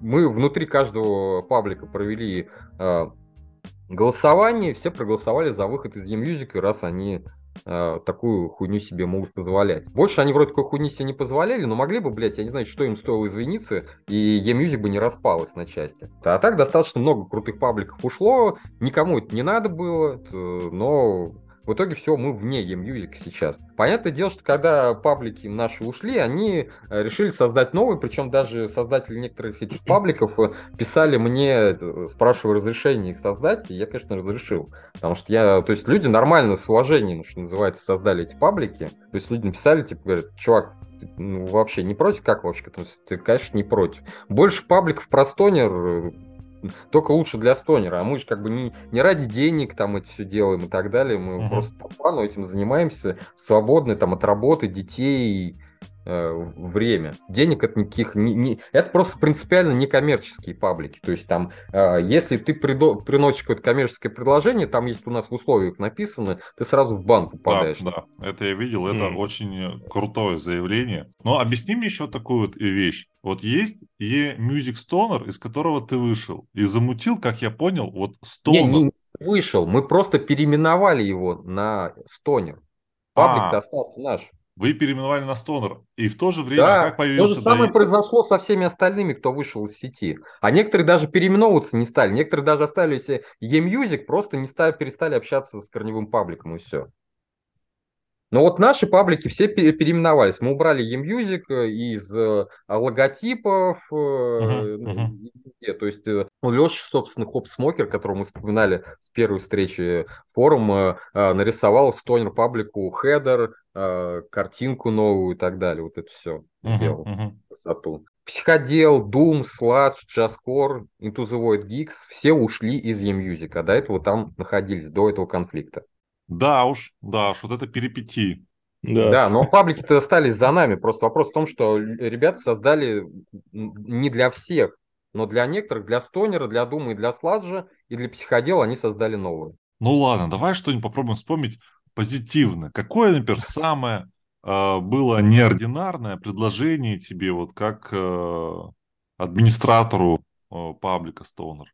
мы внутри каждого паблика провели э, голосование, все проголосовали за выход из e-music, раз они э, такую хуйню себе могут позволять. Больше они вроде такой хуйни себе не позволяли, но могли бы, блядь, я не знаю, что им стоило извиниться, и e-music бы не распалась на части. А так достаточно много крутых пабликов ушло, никому это не надо было, но в итоге все, мы вне e-music сейчас. Понятное дело, что когда паблики наши ушли, они э, решили создать новый, причем даже создатели некоторых этих пабликов э, писали мне, э, спрашивая разрешение их создать, и я, конечно, разрешил. Потому что я, то есть люди нормально, с уважением, что называется, создали эти паблики. То есть люди написали, типа, говорят, чувак, ну, вообще не против? Как вообще? Ты, конечно, не против. Больше пабликов про стонер только лучше для стонера. А мы же как бы не, не ради денег там это все делаем и так далее. Мы uh-huh. просто по плану этим занимаемся, свободны там от работы, детей, э, время. Денег это никаких... Не, не, это просто принципиально не коммерческие паблики. То есть там, э, если ты придо, приносишь какое-то коммерческое предложение, там есть у нас в условиях написано, ты сразу в банк попадаешь. Да, да. это я видел, это mm. очень крутое заявление. Но объясни мне еще такую вот вещь. Вот есть E-Music Stoner, из которого ты вышел, и замутил, как я понял, вот Stoner. Не, не вышел, мы просто переименовали его на Stoner. Паблик-то а. остался наш. Вы переименовали на Stoner. И в то же время, да, как появился... То же самое да... произошло со всеми остальными, кто вышел из сети. А некоторые даже переименовываться не стали. Некоторые даже оставили себе E-Music, просто не стали, перестали общаться с корневым пабликом, и все. Но вот наши паблики все переименовались. Мы убрали eMusic э, из э, логотипов. Uh-huh, uh-huh. То есть ну, Леша, собственно, Hop Smoker, которого мы вспоминали с первой встречи форума, нарисовал Стонер паблику хедер, картинку новую и так далее. Вот это все uh-huh, делал. Uh-huh. Красоту. Психодел, Doom, Sludge, Jazzcore, Into the Void Geeks все ушли из eMusic, а до этого там находились, до этого конфликта. Да уж, да уж, вот это перипетии. Да. да, но паблики-то остались за нами. Просто вопрос в том, что ребята создали не для всех, но для некоторых, для стонера, для дума и для сладжа, и для психодела они создали новые. Ну ладно, давай что-нибудь попробуем вспомнить позитивно. Какое, например, самое э, было неординарное предложение тебе, вот как э, администратору э, паблика Stoner?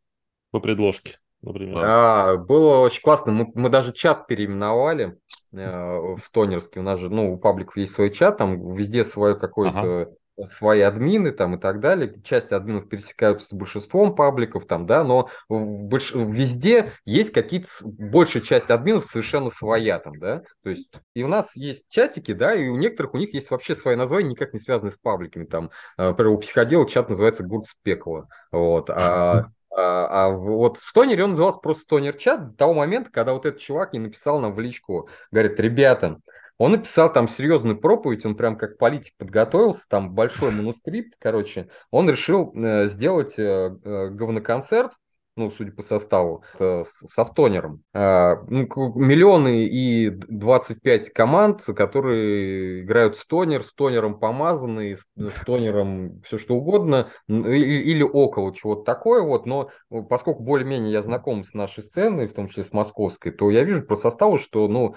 По предложке например. А, было очень классно. Мы, мы даже чат переименовали э, в Стонерске. У нас же, ну, у пабликов есть свой чат, там везде свое какое-то ага свои админы там и так далее. Часть админов пересекаются с большинством пабликов там, да, но больш... везде есть какие-то, большая часть админов совершенно своя там, да, то есть и у нас есть чатики, да, и у некоторых у них есть вообще свои названия, никак не связанные с пабликами, там, э, например, у психодела чат называется Гурц Пекла, вот, а а, а вот в он назывался просто Стонер чат до того момента, когда вот этот чувак не написал нам в личку, говорит, ребята, он написал там серьезную проповедь, он прям как политик подготовился, там большой манускрипт, короче, он решил э, сделать э, э, говноконцерт, ну, судя по составу, со стонером. А, ну, миллионы и 25 команд, которые играют стонер, стонером помазанный, стонером все что угодно, или около чего-то такое вот, но поскольку более-менее я знаком с нашей сценой, в том числе с московской, то я вижу по составу, что, ну,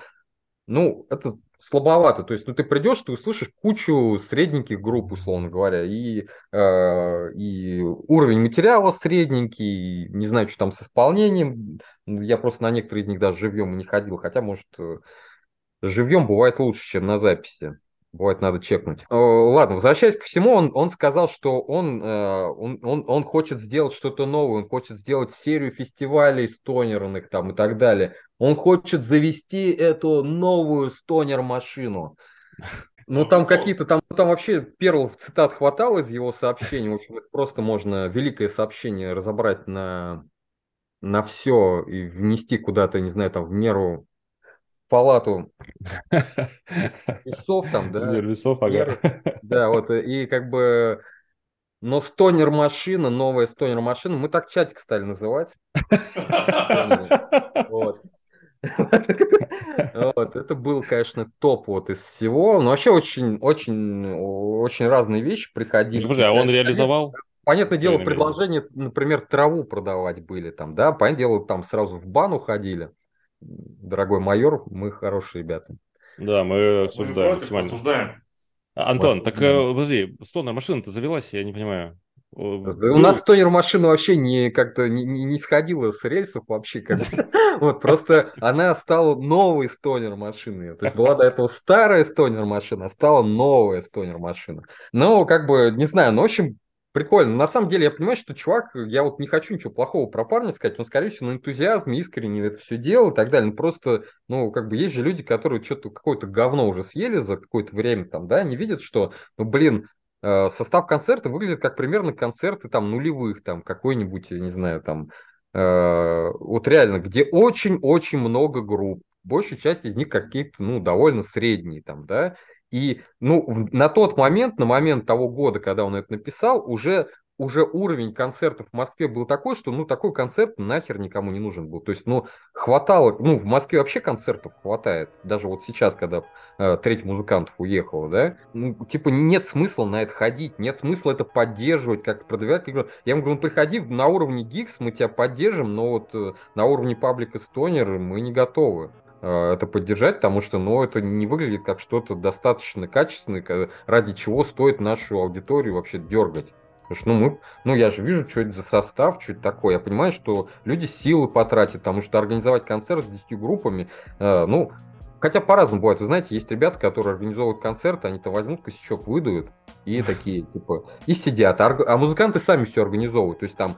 ну, это слабовато. То есть, ну, ты придешь, ты услышишь кучу средненьких групп, условно говоря, и, э, и уровень материала средненький, не знаю, что там с исполнением. Я просто на некоторые из них даже живьем не ходил, хотя, может, живьем бывает лучше, чем на записи. Бывает, надо чекнуть. Ладно, возвращаясь к всему, он, он сказал, что он, э, он, он, он хочет сделать что-то новое, он хочет сделать серию фестивалей стонерных там и так далее. Он хочет завести эту новую стонер-машину. Ну, там какие-то, там, там вообще первых цитат хватало из его сообщений. В общем, это просто можно великое сообщение разобрать на, на все и внести куда-то, не знаю, там в меру палату весов там, да. Мир весов, ага. Да, вот, и как бы... Но стонер машина, новая стонер машина, мы так чатик стали называть. Вот. Вот, это был, конечно, топ вот из всего. Но вообще очень, очень, очень разные вещи приходили. Подожди, а он реализовал? Понятное дело, предложения, например, траву продавать были там, да, понятное дело, там сразу в бан уходили. Дорогой майор, мы хорошие ребята. Да, мы осуждаем. Мы против, осуждаем. Антон, так э, подожди, стонная машина-то завелась, я не понимаю. У нас тонер машина вообще не как-то не, не, не сходила с рельсов вообще как вот просто она стала новой стонер машиной то есть была до этого старая стонер машина стала новая стонер машина но как бы не знаю но в общем Прикольно. На самом деле, я понимаю, что чувак, я вот не хочу ничего плохого про парня сказать, он, скорее всего, на энтузиазме искренне это все делал и так далее. Ну, просто, ну, как бы есть же люди, которые что-то, какое-то говно уже съели за какое-то время там, да, они видят, что, ну, блин, э, состав концерта выглядит как примерно концерты там нулевых, там, какой-нибудь, я не знаю, там, э, вот реально, где очень-очень много групп, большая часть из них какие-то, ну, довольно средние там, да, и ну, на тот момент, на момент того года, когда он это написал, уже уже уровень концертов в Москве был такой, что ну такой концерт нахер никому не нужен был. То есть, ну, хватало, ну, в Москве вообще концертов хватает. Даже вот сейчас, когда э, треть музыкантов уехала, да, ну, типа, нет смысла на это ходить, нет смысла это поддерживать, как продвигать. Я ему говорю, ну, приходи на уровне Гикс, мы тебя поддержим, но вот э, на уровне Public Stoner мы не готовы. Э, это поддержать, потому что ну, это не выглядит как что-то достаточно качественное, ради чего стоит нашу аудиторию вообще дергать. Потому что, ну, мы, ну, я же вижу, что это за состав, что это такое. Я понимаю, что люди силы потратят, потому что организовать концерт с 10 группами, э, ну, хотя по-разному бывает. Вы знаете, есть ребята, которые организовывают концерты, они-то возьмут косячок, выдают, и такие, типа, и сидят. А, а музыканты сами все организовывают. То есть там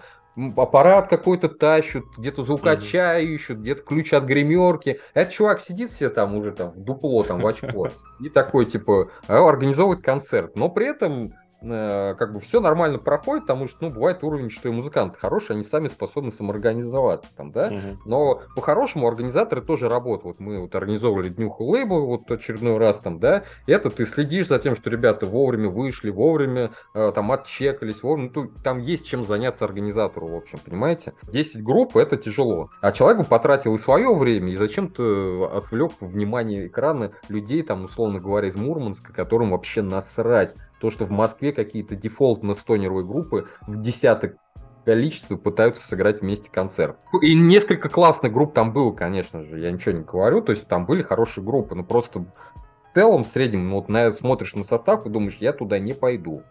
аппарат какой-то тащут, где-то звукача mm-hmm. ищут, где-то ключ от гримерки. Этот чувак сидит себе там уже там в дупло, там в очко, и такой, типа, а, организовывает концерт. Но при этом как бы все нормально проходит, потому что, ну, бывает уровень, что и музыканты хорошие, они сами способны самоорганизоваться там, да, угу. но по-хорошему организаторы тоже работают. Вот мы вот организовывали днюху лейбл вот очередной раз там, да, и это ты следишь за тем, что ребята вовремя вышли, вовремя э, там отчекались, вовремя, ну, там есть чем заняться организатору, в общем, понимаете? 10 групп это тяжело, а человек потратил и свое время, и зачем-то отвлек внимание экрана людей, там, условно говоря, из Мурманска, которым вообще насрать то, что в Москве какие-то дефолтно-стонеровые группы в десяток количестве пытаются сыграть вместе концерт. И несколько классных групп там было, конечно же, я ничего не говорю, то есть там были хорошие группы, но просто в целом, в среднем, ну, вот на, смотришь на состав и думаешь, я туда не пойду.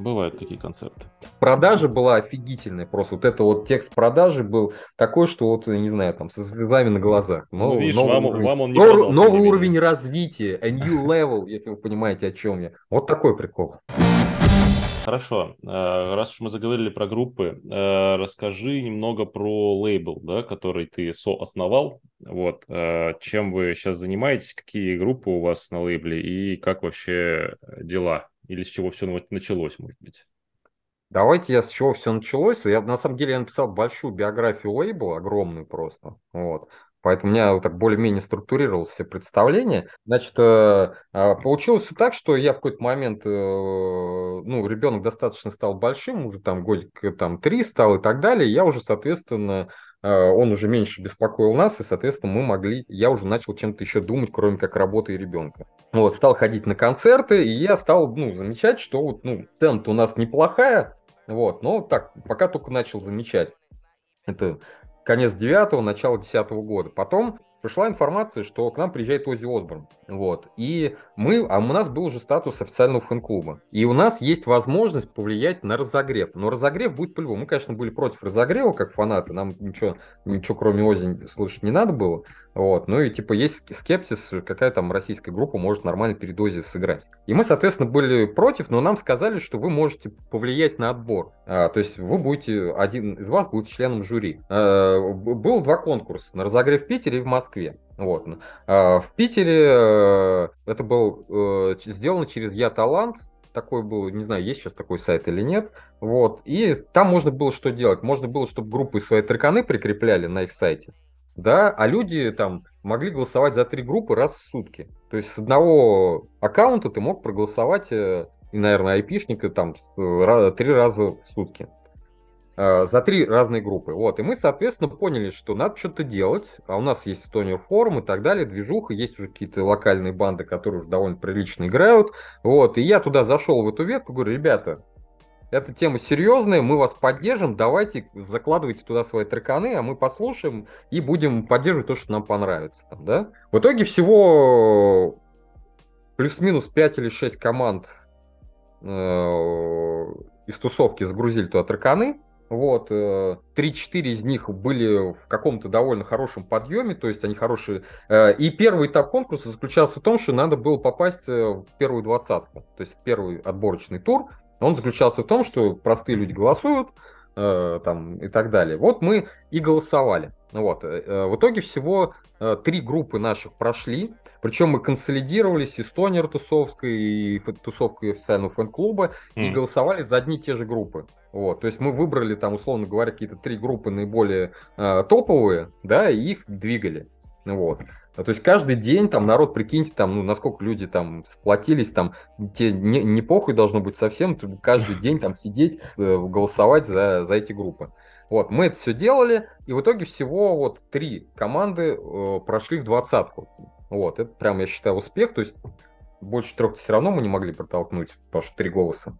Бывают такие концерты. Продажа была офигительная просто. Вот это вот текст продажи был такой, что вот, не знаю, там, со слезами на глазах. Но, ну, видишь, новый вам, уровень, вам он не Нов, продал, Новый уровень развития, a new level, если вы понимаете, о чем я. Вот такой прикол. Хорошо. Э, раз уж мы заговорили про группы, э, расскажи немного про лейбл, да, который ты соосновал. Вот. Э, чем вы сейчас занимаетесь, какие группы у вас на лейбле и как вообще дела? Или с чего все началось, может быть? Давайте я с чего все началось. Я на самом деле я написал большую биографию лейбла, огромную просто. Вот. Поэтому у меня вот так более-менее структурировалось все представление. Значит, э, а, получилось так, что я в какой-то момент, э, ну, ребенок достаточно стал большим, уже там годик там три стал и так далее. Я уже, соответственно, э, он уже меньше беспокоил нас, и, соответственно, мы могли, я уже начал чем-то еще думать, кроме как работы и ребенка. Вот, стал ходить на концерты, и я стал, ну, замечать, что вот, ну, сцена у нас неплохая, вот, но так, пока только начал замечать. Это конец девятого, начало десятого года. Потом пришла информация, что к нам приезжает Ози Осборн. Вот. И мы, а у нас был уже статус официального фэн-клуба. И у нас есть возможность повлиять на разогрев. Но разогрев будет по-любому. Мы, конечно, были против разогрева, как фанаты. Нам ничего, ничего кроме Ози слышать не надо было. Вот. Ну и типа есть скепсис, какая там российская группа может нормально перед Ози сыграть. И мы, соответственно, были против, но нам сказали, что вы можете повлиять на отбор. А, то есть вы будете, один из вас будет членом жюри. А, было два конкурса на разогрев в Питере и в Москве. Вот. А, в Питере э, это был э, сделано через Я Талант, такой был, не знаю, есть сейчас такой сайт или нет. Вот. И там можно было что делать? Можно было, чтобы группы свои треканы прикрепляли на их сайте да, а люди там могли голосовать за три группы раз в сутки. То есть с одного аккаунта ты мог проголосовать, э, и, наверное, айпишника там три раза в сутки. Э, за три разные группы. Вот. И мы, соответственно, поняли, что надо что-то делать. А у нас есть Estonia форум и так далее, движуха, есть уже какие-то локальные банды, которые уже довольно прилично играют. Вот. И я туда зашел в эту ветку, говорю, ребята, эта тема серьезная, мы вас поддержим, давайте закладывайте туда свои треканы, а мы послушаем и будем поддерживать то, что нам понравится. Там, да? В итоге всего плюс-минус 5 или 6 команд э, из тусовки загрузили туда треканы. Вот, 3-4 э, из них были в каком-то довольно хорошем подъеме, то есть они хорошие. Э, и первый этап конкурса заключался в том, что надо было попасть в первую двадцатку, то есть первый отборочный тур. Он заключался в том, что простые люди голосуют, там и так далее. Вот мы и голосовали. Вот. В итоге всего три группы наших прошли. Причем мы консолидировались и с Тонер тусовкой, и тусовкой официального фэн-клуба, mm. и голосовали за одни и те же группы. Вот, то есть мы выбрали там, условно говоря, какие-то три группы наиболее э, топовые, да, и их двигали. Вот. То есть каждый день там народ, прикиньте, там, ну, насколько люди там сплотились, там, те не, не похуй должно быть совсем, каждый день там сидеть, э, голосовать за, за эти группы. Вот, мы это все делали, и в итоге всего вот три команды э, прошли в двадцатку. Вот, это прям, я считаю, успех, то есть больше трех все равно мы не могли протолкнуть, потому что три голоса.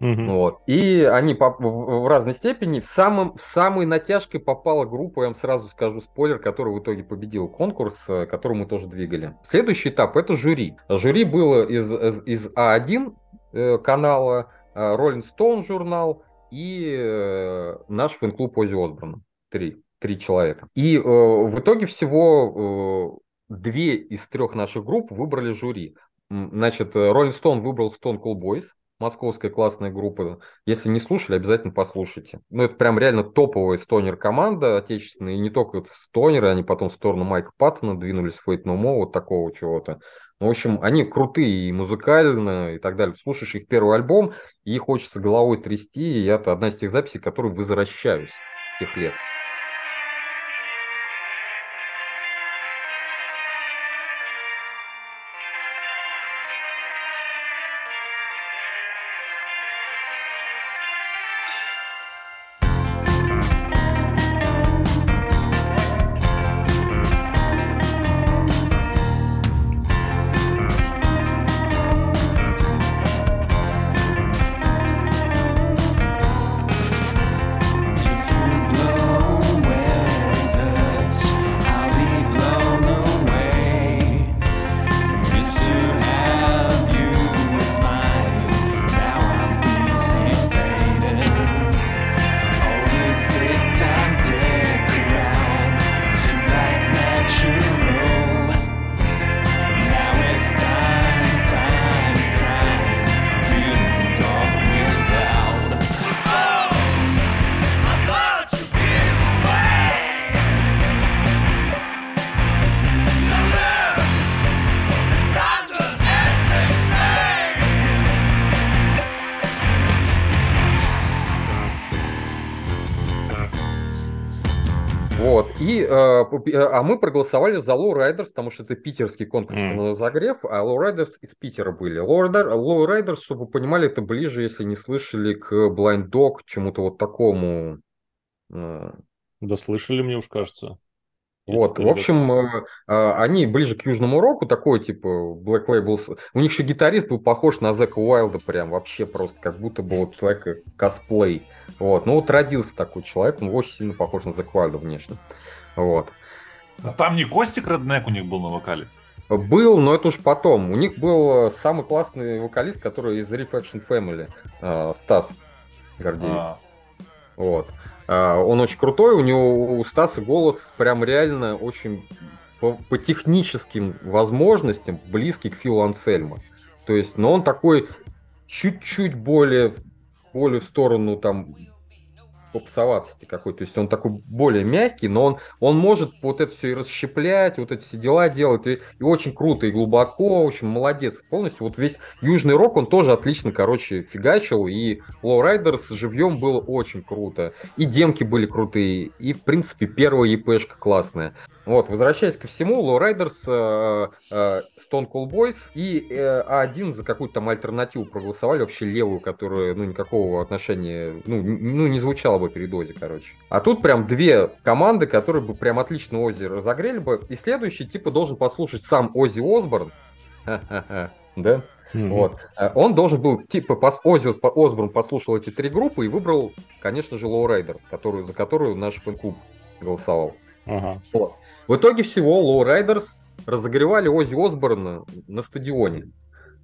Угу. Вот. И они по, в, разной степени. В, самом, в самой натяжкой попала группа, я вам сразу скажу спойлер, которая в итоге победил конкурс, э, который мы тоже двигали. Следующий этап это жюри. Жюри было из, из, из А1 э, канала, э, Rolling Stone журнал и наш фэн-клуб Ози Осборна. Три, три человека. И э, в итоге всего э, две из трех наших групп выбрали жюри. Значит, Rolling Stone выбрал Stone Cold Boys, московская классная группа. Если не слушали, обязательно послушайте. Ну, это прям реально топовая стонер команда отечественная, и не только стонеры, они потом в сторону Майка Паттона двинулись, Фейт More, вот такого чего-то. Ну, в общем, они крутые и музыкально, и так далее. Слушаешь их первый альбом, и хочется головой трясти, и это одна из тех записей, к которой возвращаюсь тех лет. А мы проголосовали за Low Riders, потому что это питерский конкурс mm. на загрев, а Low Riders из Питера были. Low, Low Riders, чтобы вы понимали, это ближе, если не слышали, к Blind Dog, чему-то вот такому. Э. Да слышали, мне уж кажется. Вот, в общем, э, а, они ближе к южному року, такой типа Black Label. У них еще гитарист был похож на Зека Уайлда, прям вообще просто, как будто бы вот человек косплей. Вот, ну вот родился такой человек, он очень сильно похож на Зека Уайлда внешне. Вот. А там не Костик Реднек у них был на вокале? Был, но это уж потом. У них был самый классный вокалист, который из Reflection Family, э, Стас Гордеев. А. Вот. А, он очень крутой, у него у Стаса голос прям реально очень по, по техническим возможностям близкий к Филу Ансельма. То есть, но он такой чуть-чуть более, более в сторону там попсоватости какой-то. То есть он такой более мягкий, но он, он может вот это все и расщеплять, вот эти все дела делать. И, и очень круто, и глубоко, общем, молодец полностью. Вот весь южный рок, он тоже отлично, короче, фигачил. И Riders живьем было очень круто. И демки были крутые. И, в принципе, первая ЕПшка классная. Вот, возвращаясь ко всему, Riders, э, э, Stone Cold Boys и э, А1 за какую-то там альтернативу проголосовали, вообще левую, которая, ну, никакого отношения, ну, ну, не звучала бы перед Ози, короче. А тут прям две команды, которые бы прям отлично Ози разогрели бы. И следующий, типа, должен послушать сам Ози Осборн. Да? Mm-hmm. Вот. Он должен был, типа, пос... Ози Осборн послушал эти три группы и выбрал, конечно же, Low Riders, которую, за которую наш фэн-клуб голосовал. Ага. Вот. В итоге всего Riders разогревали Ози Осборна на стадионе.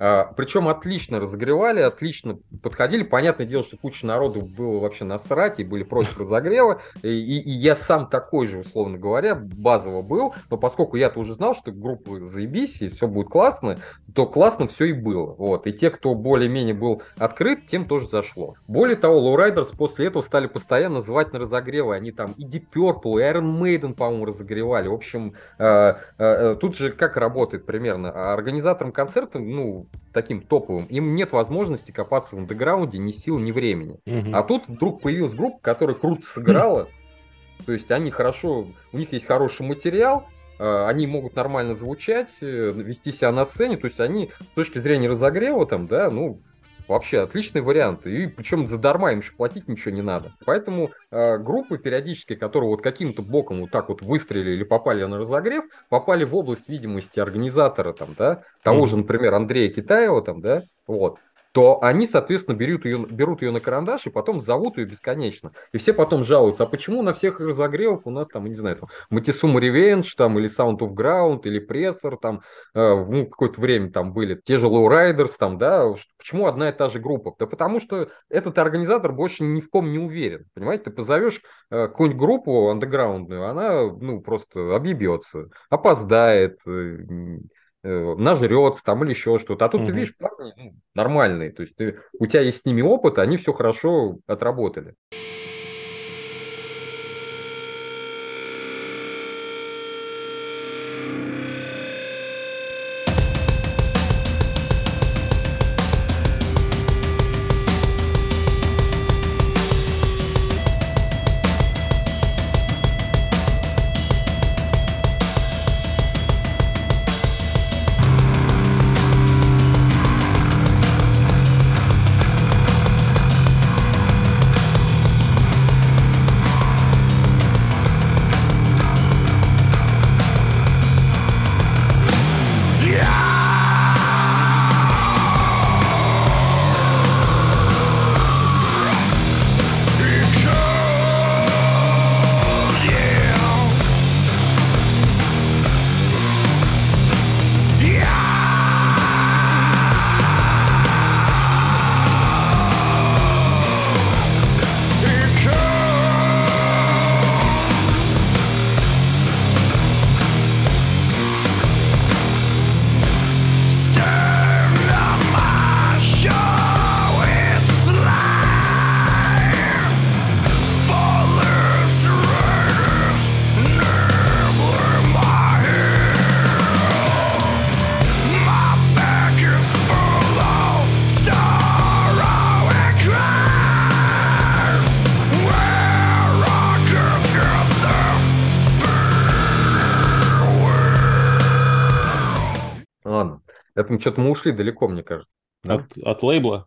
А, причем отлично разогревали, отлично подходили. Понятное дело, что куча народу было вообще насрать и были против разогрева. И, и, и я сам такой же, условно говоря, базово был. Но поскольку я-то уже знал, что группы заебись и все будет классно, то классно все и было. Вот. И те, кто более-менее был открыт, тем тоже зашло. Более того, Lowriders после этого стали постоянно называть на разогревы. Они там и Deep Purple, и Iron Maiden, по-моему, разогревали. В общем, э, э, тут же как работает примерно? Организаторам концерта, ну, таким топовым, им нет возможности копаться в андеграунде ни сил, ни времени. Угу. А тут вдруг появилась группа, которая круто сыграла. То есть они хорошо, у них есть хороший материал, а, они могут нормально звучать, э, вести себя на сцене, то есть они с точки зрения разогрева там, да, ну, Вообще отличный вариант. И причем за дарма им еще платить ничего не надо. Поэтому э, группы периодически, которые вот каким-то боком вот так вот выстрелили или попали на разогрев, попали в область видимости организатора там, да, того mm-hmm. же, например, Андрея Китаева там, да, вот то они, соответственно, берут ее, берут ее на карандаш и потом зовут ее бесконечно. И все потом жалуются, а почему на всех разогревах у нас там, не знаю, там, Матисума Revenge, там, или Sound of Ground, или Прессор, там, э, ну, какое-то время там были те же Low Riders, там, да, почему одна и та же группа? Да потому что этот организатор больше ни в ком не уверен, понимаете? Ты позовешь э, какую-нибудь группу андеграундную, она, ну, просто объебется, опоздает, Э, нажрется там или еще что-то. А тут угу. ты видишь, парни ну, нормальные. То есть ты, у тебя есть с ними опыт, они все хорошо отработали. Это что-то мы ушли далеко, мне кажется. От, от лейбла?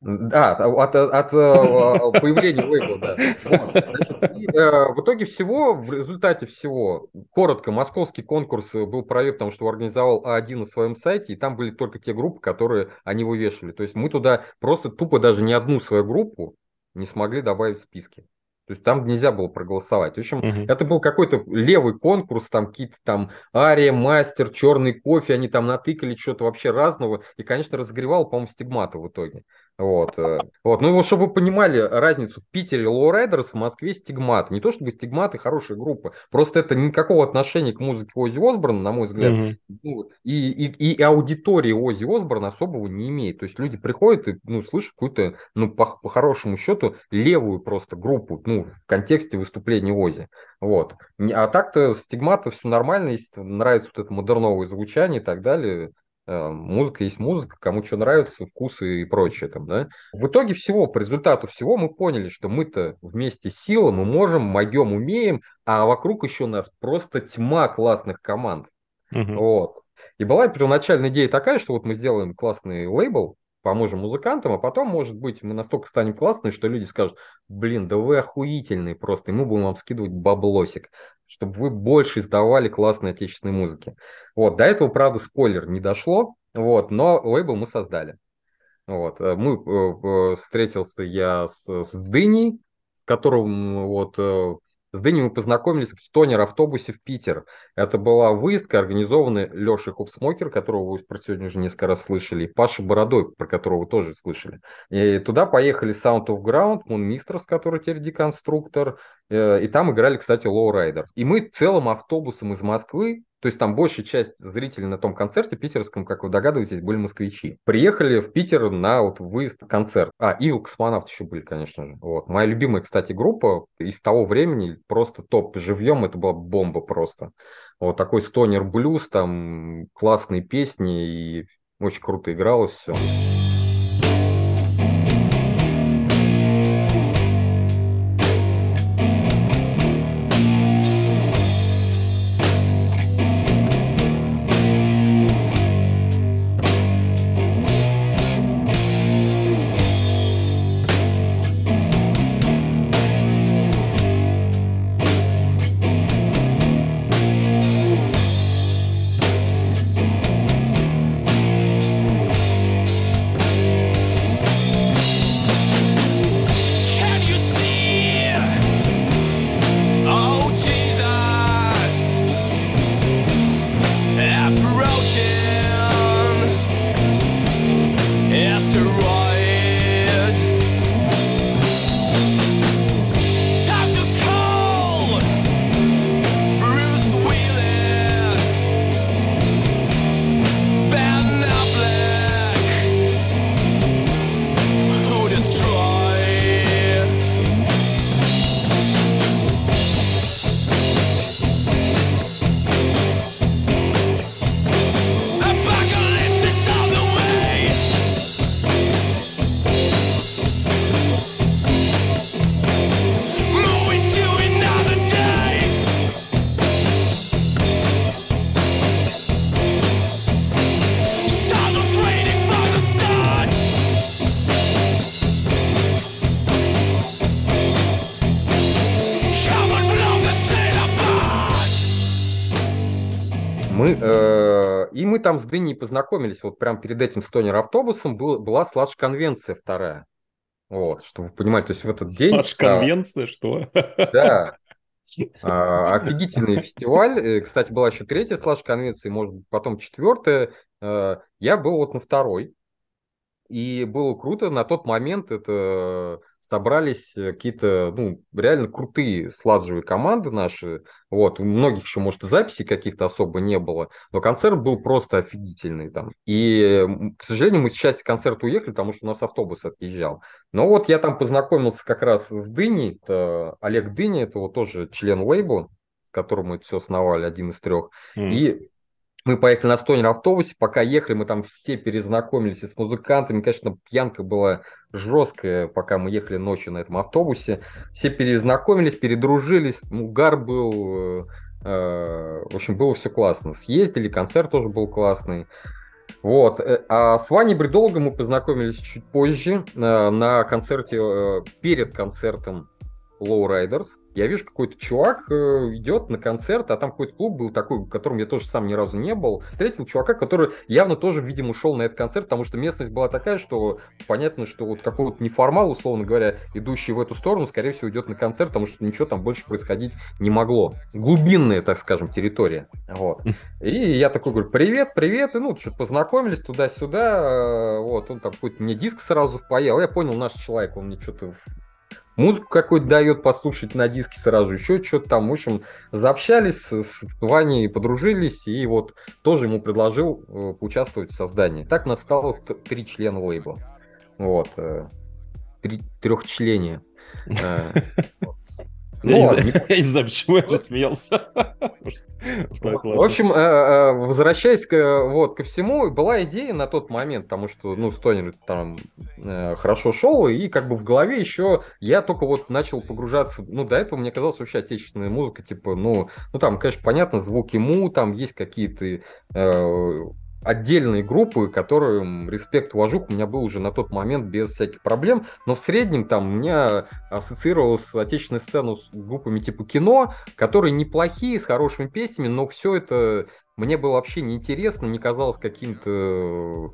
Да, от, от, от э, появления лейбла, да. Вот. Значит, и, э, в итоге всего, в результате всего, коротко, московский конкурс был проведен, потому что организовал А1 на своем сайте, и там были только те группы, которые они вывешивали. То есть мы туда просто тупо даже ни одну свою группу не смогли добавить в списки. То есть там нельзя было проголосовать. В общем, угу. это был какой-то левый конкурс, там какие-то там Ария, Мастер, Черный кофе, они там натыкали что-то вообще разного. И, конечно, разогревал, по-моему, стигмата в итоге. Вот, э, вот. Ну, вот, чтобы вы понимали разницу, в Питере Lowriders, в Москве Стигмат. Не то чтобы Стигматы хорошая группа, просто это никакого отношения к музыке Ози Осборна, на мой взгляд. Mm-hmm. Ну, и, и, и аудитории Ози Осборна особого не имеет. То есть люди приходят и ну, слышат какую-то, ну, по, по хорошему счету, левую просто группу, ну, в контексте выступления Ози. Вот. А так-то Стигмата все нормально, если нравится вот это модерновое звучание и так далее, музыка есть музыка, кому что нравится, вкусы и прочее там, да. В итоге всего, по результату всего мы поняли, что мы-то вместе сила, мы можем, могем, умеем, а вокруг еще у нас просто тьма классных команд. Угу. Вот. И была первоначальная идея такая, что вот мы сделаем классный лейбл, поможем музыкантам, а потом, может быть, мы настолько станем классными, что люди скажут, блин, да вы охуительные просто, и мы будем вам скидывать баблосик, чтобы вы больше издавали классной отечественной музыки. Вот, до этого, правда, спойлер, не дошло, вот, но лейбл мы создали. Вот, э, мы э, встретился я с, с Дыней, с которым вот э, с Дыней мы познакомились в Стонер автобусе в Питер. Это была выездка, организованная Лешей Хопсмокер, которого вы про сегодня уже несколько раз слышали, и Паша Бородой, про которого вы тоже слышали. И туда поехали Sound of Ground, Moon Mistress, который теперь деконструктор, и там играли, кстати, Riders. И мы целым автобусом из Москвы то есть там большая часть зрителей на том концерте питерском, как вы догадываетесь, были москвичи. Приехали в Питер на вот выезд концерт. А, и космонавты еще были, конечно же. Вот. Моя любимая, кстати, группа из того времени, просто топ живьем, это была бомба просто. Вот такой стонер блюз, там классные песни, и очень круто игралось все. Дыней познакомились, вот прям перед этим стонер автобусом был, была слаж-конвенция вторая. Вот, чтобы вы понимали, то есть в этот день... Слаж-конвенция, что? Да. А, офигительный фестиваль. Э, кстати, была еще третья слаж-конвенция, может быть, потом четвертая. Э, я был вот на второй. И было круто. На тот момент это собрались э, какие-то, ну, реально крутые сладжевые команды наши. Вот, у многих еще, может, записей каких-то особо не было, но концерт был просто офигительный там. И, к сожалению, мы с концерта уехали, потому что у нас автобус отъезжал. Но вот я там познакомился как раз с Дыней, это Олег Дыни, это вот тоже член лейбла, с которым мы это все основали, один из трех. Mm. И мы поехали на стонер автобусе, пока ехали, мы там все перезнакомились с музыкантами. Конечно, пьянка была жесткая, пока мы ехали ночью на этом автобусе. Все перезнакомились, передружились, угар был, э, в общем, было все классно. Съездили, концерт тоже был классный. Вот. Э, а с Ваней Бредологом мы познакомились чуть позже э, на концерте, э, перед концертом Lowriders. Я вижу, какой-то чувак э, идет на концерт, а там какой-то клуб был такой, в котором я тоже сам ни разу не был. Встретил чувака, который явно тоже, видимо, шел на этот концерт, потому что местность была такая, что понятно, что вот какой-то неформал, условно говоря, идущий в эту сторону, скорее всего, идет на концерт, потому что ничего там больше происходить не могло. Глубинная, так скажем, территория. Вот. И я такой говорю, привет, привет, и ну, что-то познакомились туда-сюда, э, вот, он там какой-то мне диск сразу впаял, я понял, наш человек, он мне что-то музыку какую-то дает послушать на диске сразу, еще что-то там. В общем, заобщались с Ваней, подружились, и вот тоже ему предложил э, поучаствовать в создании. Так нас стало три члена лейбла. Вот. Э, три, трехчление. Э, Ну, я не знаю, почему я рассмеялся. В общем, э, э, возвращаясь к, вот, ко всему, была идея на тот момент, потому что, ну, Стонер там э, хорошо шел, и как бы в голове еще я только вот начал погружаться, ну, до этого мне казалось вообще отечественная музыка, типа, ну, ну там, конечно, понятно, звуки му, там есть какие-то отдельные группы, которым респект, уважух у меня был уже на тот момент без всяких проблем, но в среднем там у меня ассоциировалось отечественную сцену с группами типа кино, которые неплохие, с хорошими песнями, но все это мне было вообще неинтересно, не казалось каким-то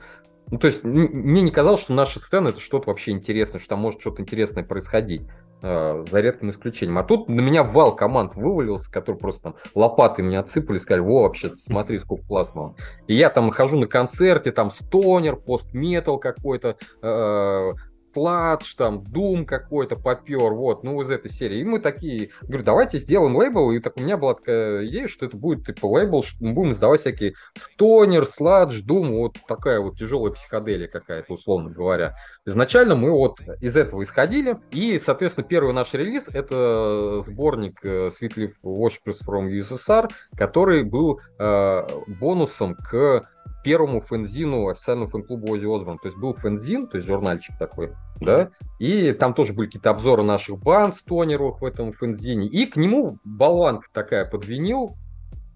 ну, то есть мне не казалось, что наша сцена это что-то вообще интересное, что там может что-то интересное происходить. Э, за редким исключением. А тут на меня вал команд вывалился, который просто там лопаты меня отсыпали, сказали, во, вообще, смотри, сколько классного. И я там хожу на концерте, там стонер, постметал какой-то, э, Сладж, там, Doom какой-то попер, вот, ну, из этой серии. И мы такие, говорю, давайте сделаем лейбл, и так у меня была такая идея, что это будет, типа, лейбл, что мы будем издавать всякие Стонер, Сладж, Doom, вот такая вот тяжелая психоделия какая-то, условно говоря. Изначально мы вот из этого исходили, и, соответственно, первый наш релиз — это сборник э, Sweet Leaf Worshippers from USSR, который был э, бонусом к первому фэнзину, официальному фэн-клубу Ози Осборн. То есть был фэнзин, то есть журнальчик такой, да, и там тоже были какие-то обзоры наших банд стонеровых в этом фэнзине. И к нему болванка такая под винил,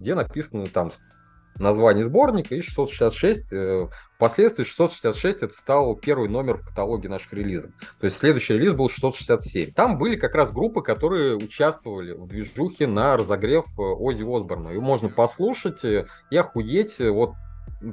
где написано там название сборника и 666. Э, впоследствии 666 это стал первый номер в каталоге наших релизов. То есть следующий релиз был 667. Там были как раз группы, которые участвовали в движухе на разогрев э, Ози Осборна. И можно послушать э, и охуеть. Вот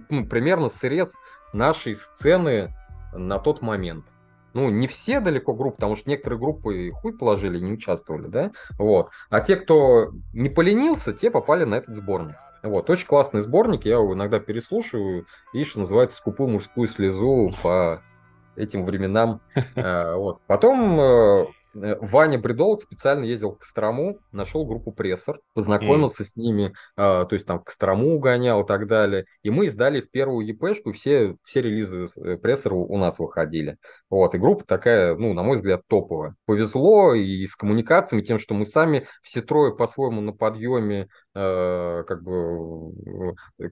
ну, примерно срез нашей сцены на тот момент. Ну, не все далеко группы, потому что некоторые группы хуй положили, не участвовали, да, вот. А те, кто не поленился, те попали на этот сборник. Вот, очень классный сборник, я его иногда переслушиваю, и, что называется, скупую мужскую слезу по этим временам. Э, вот. Потом э, Ваня Бредолог специально ездил в Кострому, нашел группу прессор, познакомился mm. с ними, э, то есть там в Кострому угонял и так далее. И мы издали первую ЕПшку, все, все релизы э, прессора у нас выходили. Вот, и группа такая, ну, на мой взгляд, топовая. Повезло и с коммуникациями, тем, что мы сами все трое по-своему на подъеме э, как бы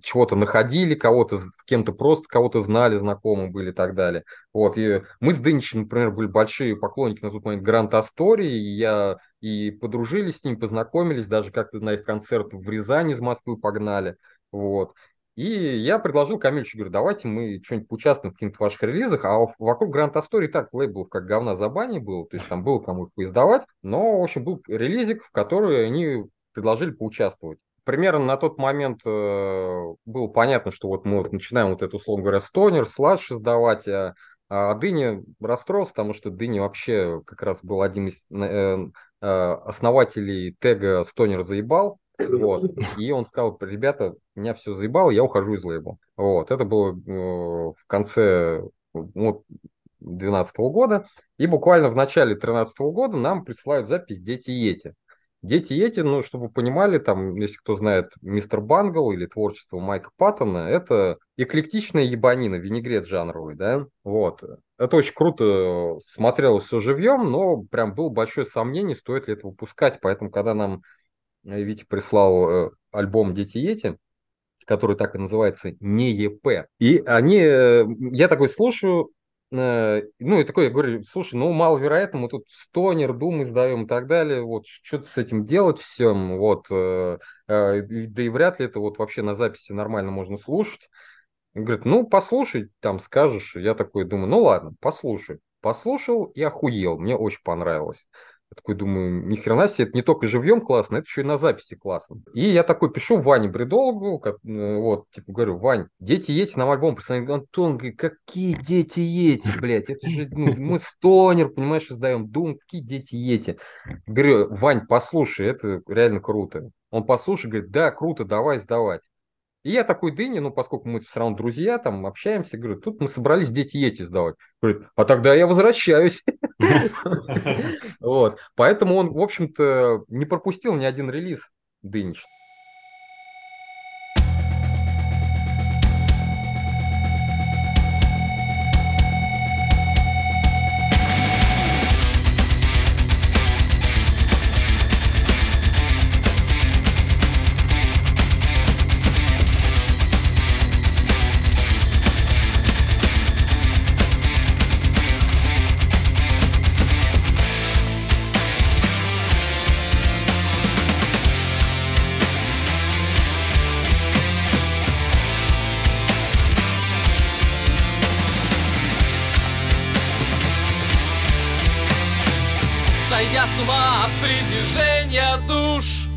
чего-то находили, кого-то с кем-то просто кого-то знали, знакомы были и так далее. Вот, и мы с Дыничем, например, были большие поклонники на тот момент Гранд Астории, и я и подружились с ним, познакомились, даже как-то на их концерт в Рязани из Москвы погнали, вот. И я предложил Камильчу, говорю, давайте мы что-нибудь поучаствуем в каких-то ваших релизах, а вокруг Гранд Астории так лейблов как говна за бани был, то есть там было кому их поиздавать, но, в общем, был релизик, в который они предложили поучаствовать примерно на тот момент э, было понятно, что вот мы вот начинаем вот эту, условно говоря, стонер, сладж издавать, а а Дыни расстроился, потому что Дыни вообще как раз был один из э, э, основателей тега Стонер заебал. Вот. И он сказал, ребята, меня все заебало, я ухожу из лейбла. Вот. Это было э, в конце вот, 2012 года. И буквально в начале 2013 года нам присылают запись «Дети Ети». Дети эти, ну, чтобы понимали, там, если кто знает мистер Бангл или творчество Майка Паттона, это эклектичная ебанина, винегрет жанровый, да, вот. Это очень круто смотрелось все живьем, но прям было большое сомнение, стоит ли это выпускать, поэтому, когда нам э, Витя прислал э, альбом «Дети Ети», который так и называется «Не ЕП», и они, э, я такой слушаю, Э, ну, и такой, я говорю, слушай, ну, маловероятно, мы тут стонер, дум издаем и так далее, вот, что-то с этим делать всем, вот, э, э, да и вряд ли это вот вообще на записи нормально можно слушать. Говорит, ну, послушай, там скажешь. Я такой думаю, ну, ладно, послушай. Послушал и охуел, мне очень понравилось. Я такой думаю, ни хрена себе, это не только живьем классно, это еще и на записи классно. И я такой пишу Ване Бредологу, как, э, вот, типа, говорю, Вань, дети едете нам альбом представить. Антон говорит, какие дети едете, блядь, это же, ну, мы стонер, понимаешь, издаем Дум, какие дети едете. Говорю, Вань, послушай, это реально круто. Он послушай, говорит, да, круто, давай сдавать. И я такой Дыни, ну, поскольку мы все равно друзья, там, общаемся, говорю, тут мы собрались дети эти сдавать. Говорит, а тогда я возвращаюсь. Вот. Поэтому он, в общем-то, не пропустил ни один релиз Дынич. Притяжения душ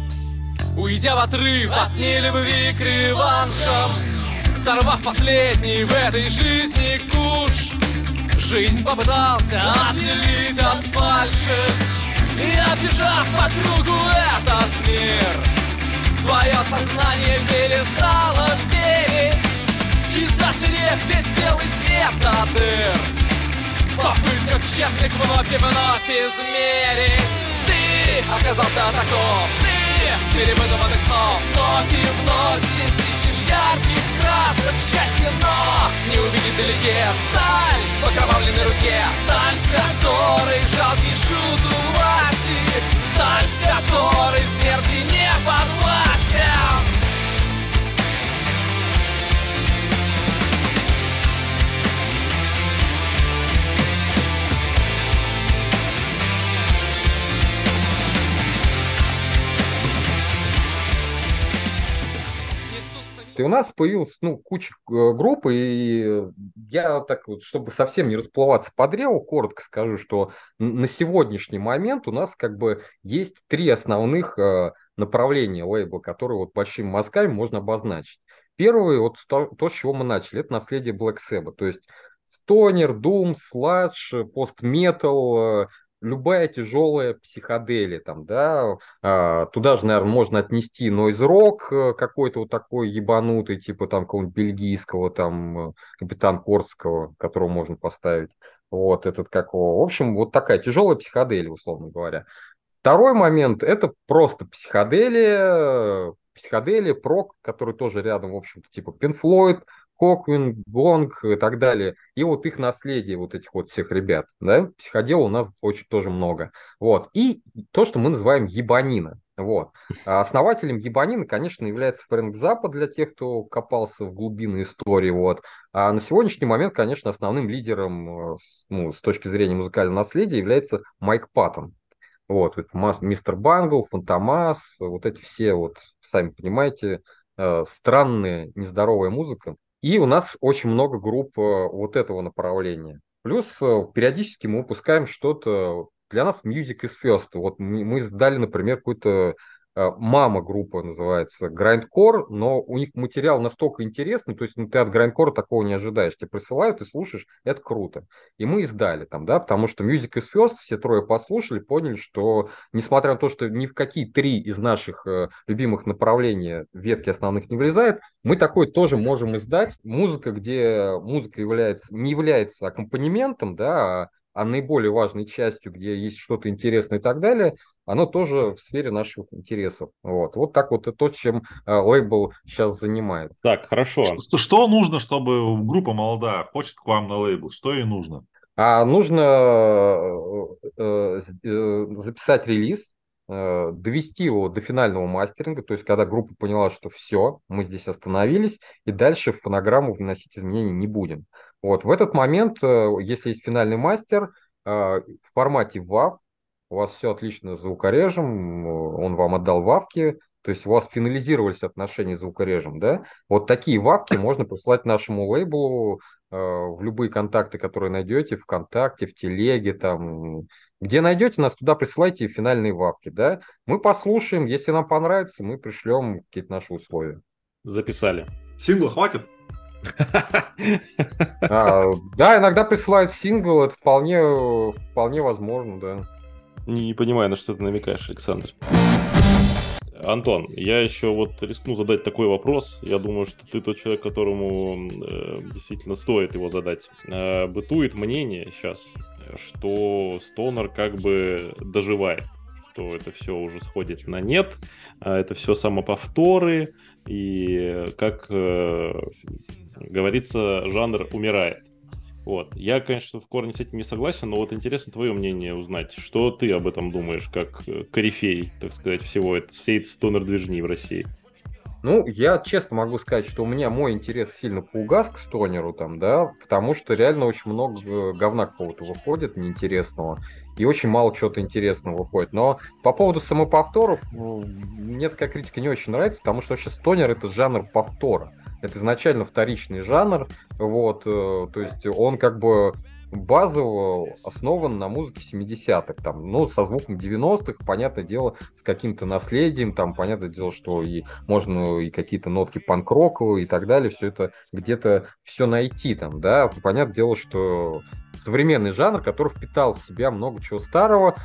Уйдя в отрыв от нелюбви к реваншам Сорвав последний в этой жизни куш. Жизнь попытался отделить от фальши И обижав по кругу этот мир Твое сознание перестало верить. И затерев весь белый свет до дыр В попытках тщетных вновь и вновь измерить оказался таков, ты перебытыванных снов. Вновь и вновь здесь ищешь ярких красок. Счастья Но не увидеть вдалеке сталь в окровавленной руке. Сталь, с которой жалкий шут у власти. Сталь, с которой смерти не подвластен И у нас появилась ну, куча э, групп, и я так вот, чтобы совсем не расплываться по древу, коротко скажу, что на сегодняшний момент у нас как бы есть три основных э, направления лейбла, которые вот большими мазками можно обозначить. Первый, вот то, с чего мы начали, это наследие Black Sabbath, то есть Стонер, Doom, Сладж, постметал, любая тяжелая психоделия, там, да, а, туда же, наверное, можно отнести нойз-рок э, какой-то вот такой ебанутый, типа там какого-нибудь бельгийского, там, э, капитан Корского, которого можно поставить, вот, этот какого, в общем, вот такая тяжелая психоделия, условно говоря. Второй момент – это просто психоделия, психоделия, прок, который тоже рядом, в общем-то, типа Floyd, Коквин, Гонг и так далее. И вот их наследие, вот этих вот всех ребят. Да? Психодела у нас очень тоже много. Вот. И то, что мы называем ебанина. Вот. А основателем ебанина, конечно, является Фрэнк Запад для тех, кто копался в глубины истории. Вот. А на сегодняшний момент, конечно, основным лидером э, ну, с точки зрения музыкального наследия является Майк Паттон. Вот, мистер Бангл, Фантомас, вот эти все, вот, сами понимаете, э, странная, нездоровая музыка, и у нас очень много групп э, вот этого направления. Плюс э, периодически мы выпускаем что-то, для нас music is first. Вот мы, издали, например, какой-то Э, мама группа называется Grindcore, но у них материал настолько интересный, то есть ну, ты от Grindcore такого не ожидаешь. Тебе присылают, ты слушаешь, это круто. И мы издали там, да, потому что Music is First все трое послушали, поняли, что несмотря на то, что ни в какие три из наших э, любимых направлений ветки основных не влезает, мы такой тоже можем издать. Музыка, где музыка является, не является аккомпанементом, да, а а наиболее важной частью, где есть что-то интересное и так далее, оно тоже в сфере наших интересов. Вот, вот так вот и то, чем э, лейбл сейчас занимает. Так, хорошо. Что, что нужно, чтобы группа молодая хочет к вам на лейбл? Что ей нужно? А нужно э, э, э записать релиз, э, довести его до финального мастеринга, то есть когда группа поняла, что все, мы здесь остановились, и дальше в фонограмму вносить изменений не будем. Вот, в этот момент, э, если есть финальный мастер, э, в формате WAV, у вас все отлично с звукорежем, он вам отдал вавки, то есть у вас финализировались отношения с звукорежем, да? Вот такие вавки можно прислать нашему лейблу э, в любые контакты, которые найдете, ВКонтакте, в Телеге, там, где найдете нас, туда присылайте финальные вавки, да? Мы послушаем, если нам понравится, мы пришлем какие-то наши условия. Записали. Сингла хватит? А, да, иногда присылают сингл, это вполне, вполне возможно, да. Не понимаю, на что ты намекаешь, Александр. Антон, я еще вот рискну задать такой вопрос. Я думаю, что ты тот человек, которому э, действительно стоит его задать. Э, бытует мнение сейчас, что Стонер как бы доживает, что это все уже сходит на нет, а это все самоповторы, и как э, говорится, жанр умирает. Вот. Я, конечно, в корне с этим не согласен, но вот интересно твое мнение узнать. Что ты об этом думаешь, как э, корифей, так сказать, всего это, всей стонер-движни в России? Ну, я честно могу сказать, что у меня мой интерес сильно поугас к стонеру там, да, потому что реально очень много э, говна какого-то выходит неинтересного, и очень мало чего-то интересного выходит. Но по поводу самоповторов, мне такая критика не очень нравится, потому что вообще стонер это жанр повтора. Это изначально вторичный жанр, вот, э, то есть он как бы базово основан на музыке 70-х, там, ну, со звуком 90-х, понятное дело, с каким-то наследием, там, понятное дело, что и можно и какие-то нотки панк-рока и так далее, все это где-то все найти там, да, понятное дело, что современный жанр, который впитал в себя много чего старого,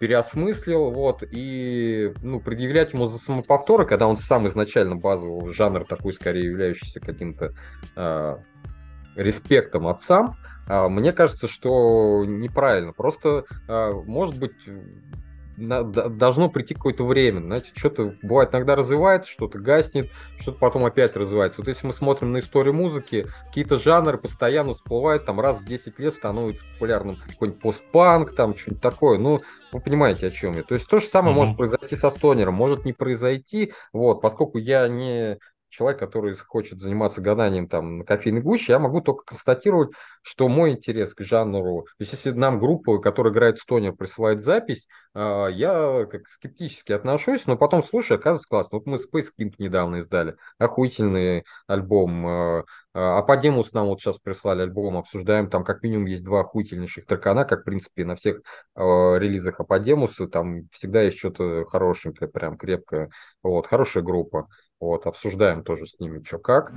переосмыслил, вот, и, ну, предъявлять ему за самоповторы, когда он сам изначально базовый жанр такой, скорее, являющийся каким-то э, респектом отцам, мне кажется, что неправильно. Просто, э, может быть, должно прийти какое-то время. Знаете, что-то бывает иногда развивается, что-то гаснет, что-то потом опять развивается. Вот если мы смотрим на историю музыки, какие-то жанры постоянно всплывают, там раз в 10 лет становится популярным какой-нибудь постпанк, там что-нибудь такое. Ну, вы понимаете, о чем я. То есть то же самое mm-hmm. может произойти со стонером, может не произойти, вот, поскольку я не человек, который хочет заниматься гаданием там на кофейной гуще, я могу только констатировать, что мой интерес к жанру, то есть если нам группа, которая играет стонер, присылает запись, а, я как скептически отношусь, но потом слушаю, оказывается классно. Вот мы Space King недавно издали, охуительный альбом. А, а Аподемус нам вот сейчас прислали альбом, обсуждаем, там как минимум есть два охуительнейших трекана, как в принципе на всех релизах Аподемуса, там всегда есть что-то хорошенькое, прям крепкое. Вот, хорошая группа. Вот, обсуждаем тоже с ними, что как.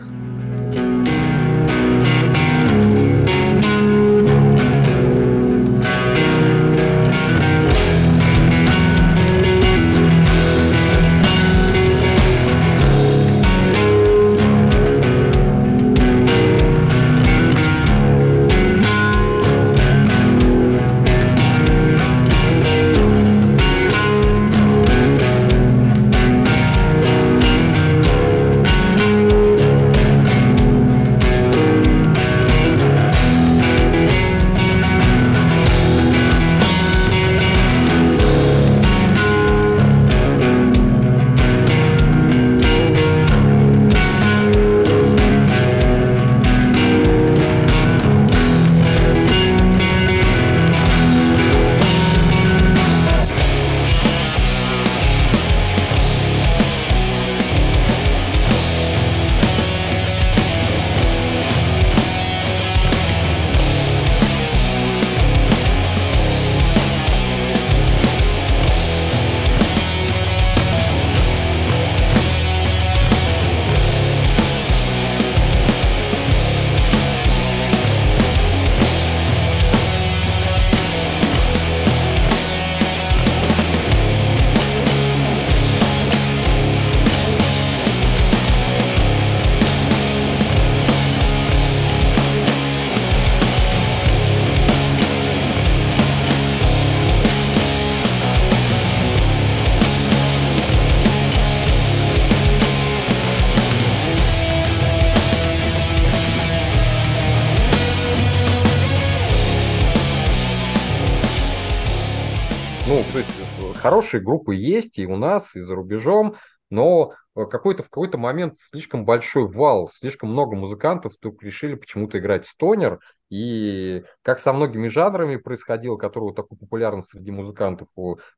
Хорошие группы есть и у нас, и за рубежом, но э, какой-то в какой-то момент слишком большой вал, слишком много музыкантов вдруг решили почему-то играть стонер, и как со многими жанрами происходило, которые вот такой популярность среди музыкантов,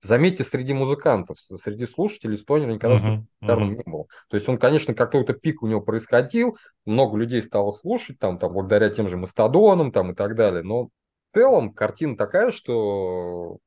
заметьте, среди музыкантов, среди слушателей стонер никогда uh-huh, популярным uh-huh. не был. То есть он, конечно, какой-то пик у него происходил, много людей стало слушать, там, там, благодаря тем же мастодонам там, и так далее, но в целом картина такая, что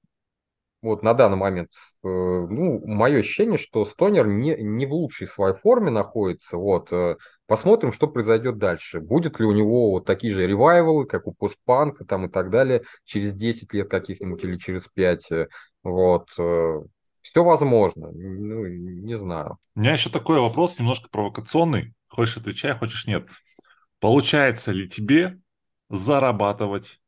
вот на данный момент, э, ну, мое ощущение, что Стонер не, не в лучшей своей форме находится. Вот, э, посмотрим, что произойдет дальше. Будет ли у него вот такие же ревайвалы, как у постпанка там и так далее, через 10 лет каких-нибудь или через 5. Э, вот, все возможно, ну, не знаю. У меня еще такой вопрос, немножко провокационный. Хочешь отвечай, хочешь нет. Получается ли тебе зарабатывать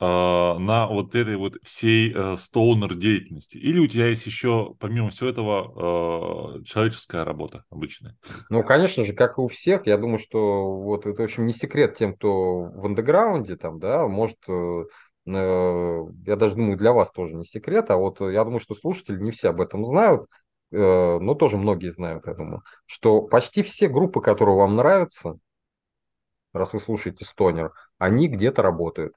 на вот этой вот всей э, стоунер деятельности? Или у тебя есть еще, помимо всего этого, э, человеческая работа обычная? Ну, конечно же, как и у всех, я думаю, что вот это, в общем, не секрет тем, кто в андеграунде там, да, может, э, я даже думаю, для вас тоже не секрет, а вот я думаю, что слушатели не все об этом знают, но тоже многие знают, я думаю, что почти все группы, которые вам нравятся, раз вы слушаете Стонер, они где-то работают.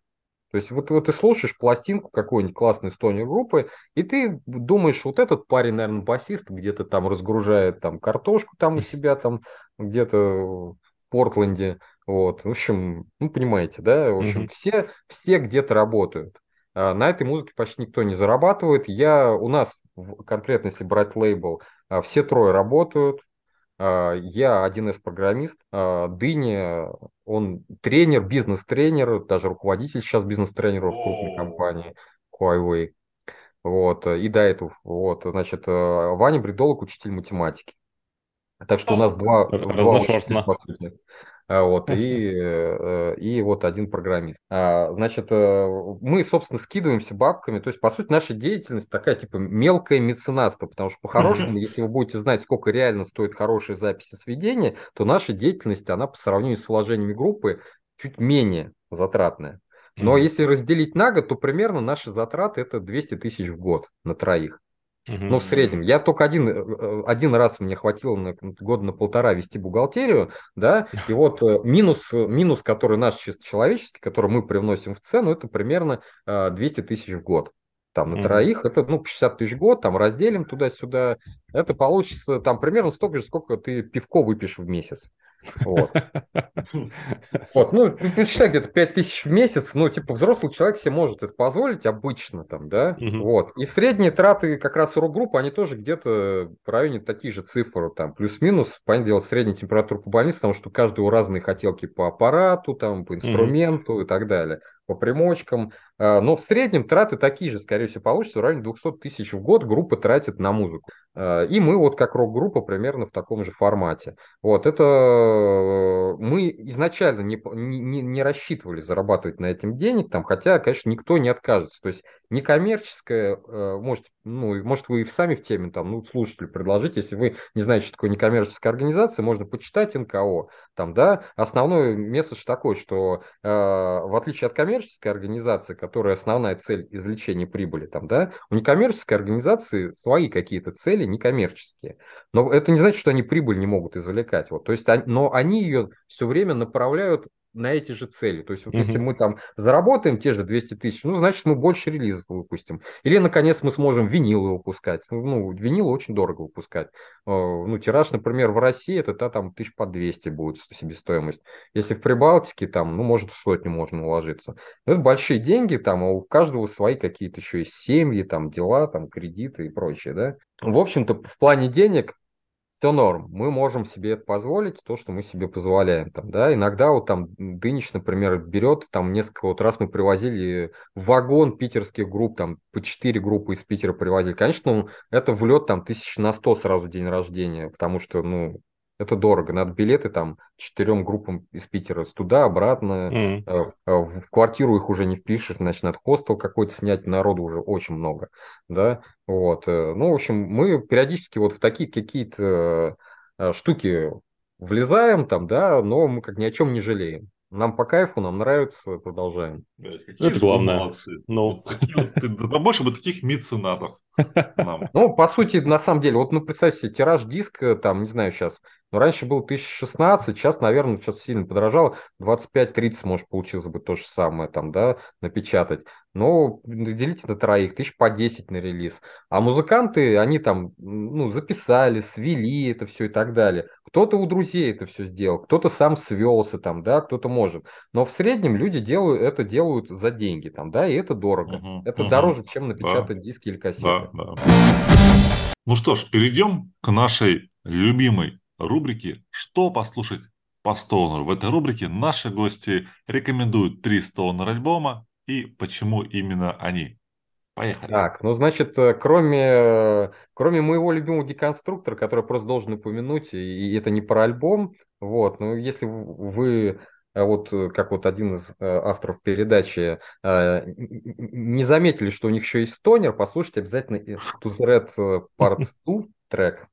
То есть вот, вот ты слушаешь пластинку какой-нибудь классной стони группы, и ты думаешь, вот этот парень, наверное, басист где-то там разгружает там картошку там у себя там где-то в Портленде, Вот, в общем, ну, понимаете, да, в общем, Мгм. все, все где-то работают. А, На этой музыке почти никто не зарабатывает. Я, у нас, конкретно если брать лейбл, а, все трое работают. А, Я один из программист. Дыня, он тренер, бизнес-тренер, даже руководитель сейчас бизнес-тренера в крупной компании Huawei. Вот, и до этого, вот, значит, э, Ваня Бредолог, учитель математики. Так что у нас два, Р- два А, Вот, и, э, и вот один программист. А, Значит, э, мы, собственно, скидываемся бабками. То есть, по сути, наша деятельность такая, типа, мелкое меценатство. Потому что, по-хорошему, если вы будете знать, сколько реально стоит хорошая запись и сведения, то наша деятельность, она по сравнению с вложениями группы чуть менее затратная. Но если разделить на год, то примерно наши затраты это 200 тысяч в год на троих. Мгм. Ну, в среднем. Я только один, э, э, один раз мне хватило на года на полтора вести бухгалтерию, да, и вот э, минус, минус, который наш чисто человеческий, который мы привносим в цену, это примерно э, 200 тысяч в год. Там на Мгм. троих это, ну, 60 тысяч в год, там разделим туда-сюда, это получится там примерно столько же, сколько ты пивко выпьешь в месяц. Вот. Вот, ну, ты посчитай, где-то 5 тысяч в месяц, ну, типа, взрослый человек себе может это позволить обычно там, да, Мгм. вот. И средние траты как раз у рок-группы, они тоже где-то в районе такие же цифры, там, плюс-минус, понятное дело, средняя температура по больнице, потому что у каждого разные хотелки по аппарату, там, по инструменту и так далее, по примочкам, но в среднем траты такие же, скорее всего, получатся, в районе 200 тысяч в год группа тратит на музыку. А, И мы вот как рок-группа примерно в таком же формате. Вот, это мы изначально не, не, не- рассчитывали зарабатывать на этом денег, там, хотя, конечно, никто не откажется. То есть некоммерческое, э, может, ну, может, вы и сами в теме, там, ну, слушателю предложить, если вы не знаете, что такое некоммерческая организация, можно почитать НКО, там, да, основной месседж такой, что э, в отличие от коммерческой организации, которая основная цель извлечения прибыли, там, да, у некоммерческой организации свои какие-то цели некоммерческие. Но это не значит, что они прибыль не могут извлекать. Вот. То есть, они- но они ее все время направляют на эти же цели. То есть, вот если Мгм. мы там заработаем те же 200 тысяч, ну, значит, мы больше релизов выпустим. Или, наконец, мы сможем винилы выпускать. Ну, винилы очень дорого выпускать. Э, Ну, тираж, например, в России, это та, там тысяч по 200 будет себестоимость. Если в Прибалтике, там, ну, может, в сотню можно уложиться. Но это большие деньги, там, а у каждого свои какие-то еще есть семьи, там, дела, там, кредиты и прочее, да. В общем-то, в плане денег все норм. Мы можем себе позволить, то, что мы себе позволяем. Там, да? Иногда вот там Дынич, например, берет, там несколько вот раз мы привозили вагон питерских групп, там по 4 группы из Питера привозили. Конечно, это влет там тысяч на 100 сразу день рождения, потому что, ну, это дорого. Надо билеты там четырем группам из Питера туда, обратно. Э, э, В квартиру их уже не впишешь, значит, надо хостел какой-то снять, народу уже очень много, да, вот. э, Ну, в общем, мы периодически вот в такие какие-то штуки влезаем там, да, но мы как ни о чем не жалеем. Нам по кайфу, нам нравится, продолжаем. Блядь, Какие Это главное. молодцы. Ну. Да побольше бы таких меценатов нам. Ну, по сути, на самом деле, вот, ну, представьте себе, тираж диска, там, не знаю, сейчас, ну, раньше был 1016, сейчас, наверное, что-то сильно подорожало, 25-30, может, получилось бы то же самое, там, да, напечатать. Но делите на троих, тысяч по 10 на релиз. А музыканты, они там, ну, записали, свели это все и так далее. Кто-то у друзей это все сделал, кто-то сам свелся там, да, кто-то может. Но в среднем люди делают, это делают за деньги, там, да, и это дорого. Мгм, Это мгм. дороже, чем напечатать диски или кассеты. Да, да. Ну что ж, перейдем к нашей любимой рубрике «Что послушать по стонеру?». В этой рубрике наши гости рекомендуют три стонер альбома и почему именно они. Поехали. Так, ну значит, э, кроме, кроме моего любимого деконструктора, который просто должен упомянуть, и это не про альбом, вот, но если вы, э, вот э, как вот один из авторов передачи, не заметили, что у них еще есть стонер, послушайте обязательно To Red Part 2 трек,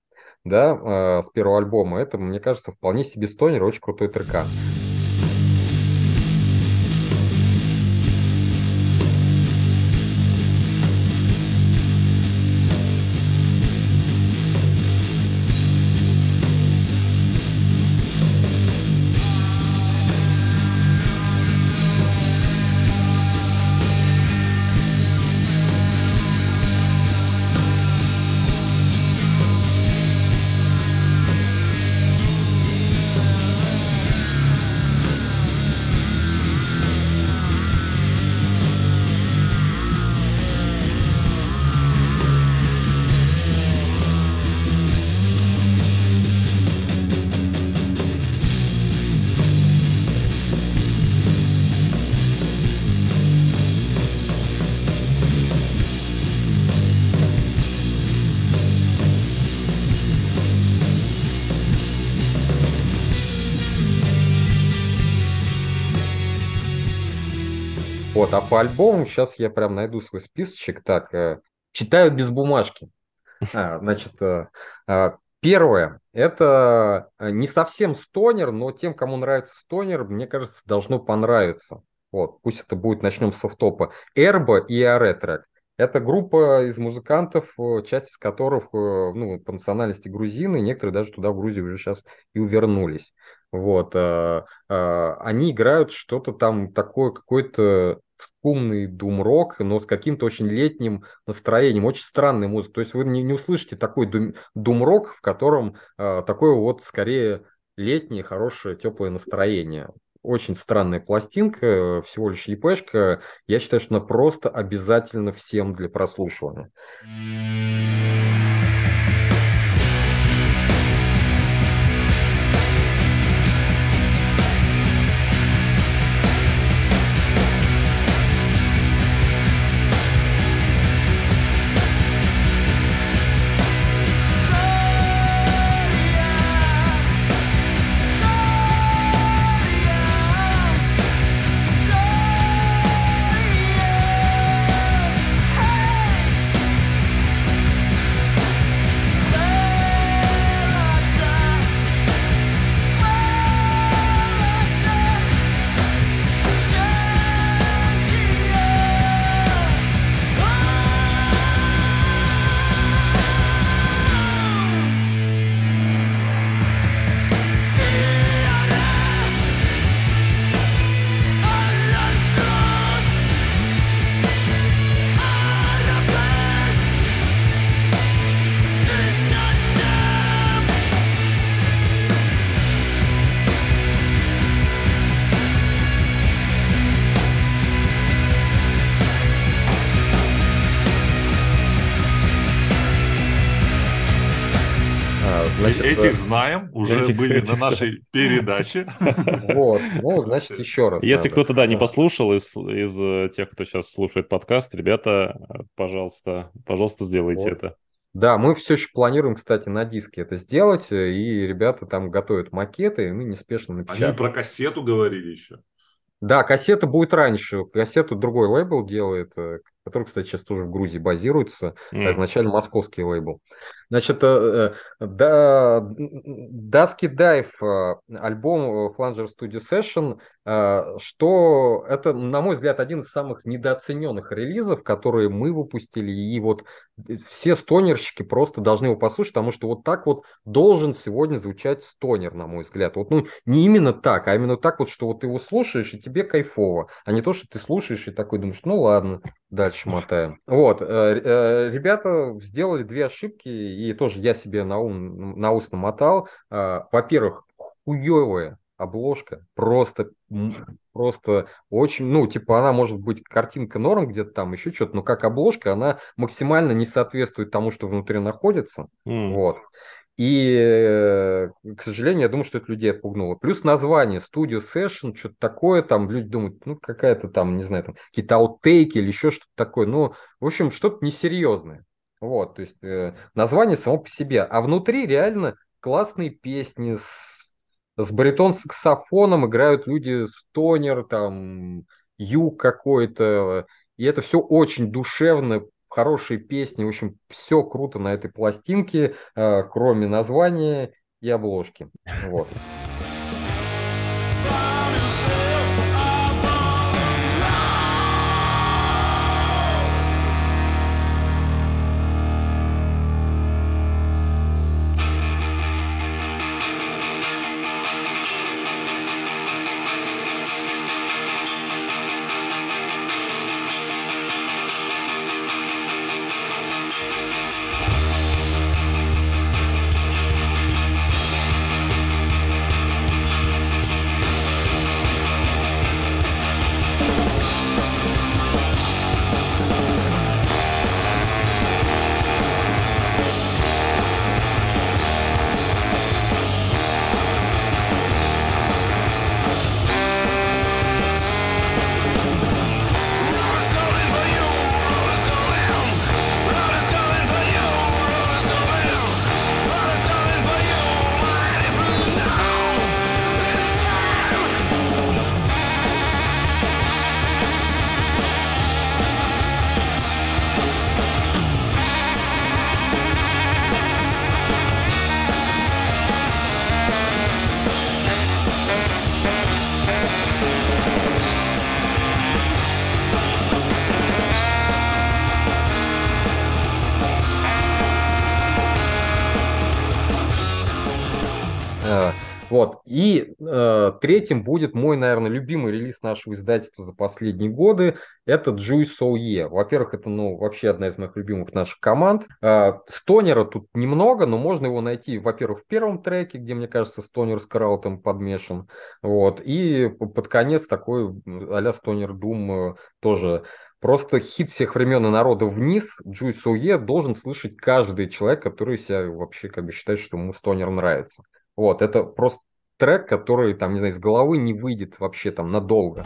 да, с первого альбома. Это, мне кажется, вполне себе стонер, очень крутой трек. По альбомам сейчас я прям найду свой списочек. Так, э, читаю без бумажки. А, значит, э, э, первое, это э, не совсем стонер, но тем, кому нравится стонер, мне кажется, должно понравиться. Вот, пусть это будет, начнем с офтопа. Эрбо и Аретрек. Это группа из музыкантов, часть из которых ну, по национальности грузины, некоторые даже туда, в Грузию, уже сейчас и увернулись. Вот. Они играют что-то там такое, какой-то шумный дум-рок, но с каким-то очень летним настроением, очень странная музыка. То есть вы не, не услышите такой дум-рок, в котором такое вот скорее летнее, хорошее, теплое настроение очень странная пластинка, всего лишь ЕПшка. Я считаю, что она просто обязательно всем для прослушивания. Этих знаем, уже этих, были этих, на нашей передаче. Вот, ну, значит, еще раз. Если кто-то, да, не послушал из, из э, тех, кто сейчас слушает подкаст, ребята, пожалуйста, пожалуйста, сделайте вот. это. Да, мы все еще планируем, кстати, на диске это сделать, и ребята там готовят макеты, и мы неспешно напечатаем. Они про кассету говорили еще. Да, кассета будет раньше. Кассету другой лейбл делает, э, который, кстати, сейчас тоже в Грузии базируется, mm. изначально московский лейбл. Значит, э, э, да, Dusky Dive, э, альбом Flanger Studio Session, что это, на мой взгляд, один из самых недооцененных релизов, которые мы выпустили, и вот все стонерщики просто должны его послушать, потому что вот так вот должен сегодня звучать стонер, на мой взгляд. Вот, ну, не именно так, а именно так вот, что вот ты его слушаешь, и тебе кайфово, а не то, что ты слушаешь и такой думаешь, ну ладно, дальше мотаем. Вот, ребята сделали две ошибки, и тоже я себе на, ум, на ус намотал. А, во-первых, хуевая обложка, просто, просто очень, ну, типа, она может быть картинка норм где-то там, еще что-то, но как обложка, она максимально не соответствует тому, что внутри находится, mm. вот. И, э, к сожалению, я думаю, что это людей отпугнуло. Плюс название Studio Session, что-то такое, там люди думают, ну, какая-то там, не знаю, там, какие-то аутейки или еще что-то такое. Ну, в общем, что-то несерьезное. Вот, то есть э, название само по себе. А внутри реально классные песни с, с баритон-саксофоном играют люди стонер, там, юг какой-то. И это все очень душевно, хорошие песни. В общем, все круто на этой пластинке, э, кроме названия и обложки. Вот. Третьим будет мой, наверное, любимый релиз нашего издательства за последние годы. Это Juice Soye. Во-первых, это ну, вообще одна из моих любимых наших команд. Э, стонера тут немного, но можно его найти, во-первых, в первом треке, где, мне кажется, стонер с краутом подмешан. Вот. И под конец такой а-ля стонер Doom э, тоже Просто хит всех времен и народа вниз Джуй Суе должен слышать каждый человек, который себя вообще как бы считает, что ему стонер нравится. Вот, это просто трек, который, там, не знаю, из головы не выйдет вообще там надолго.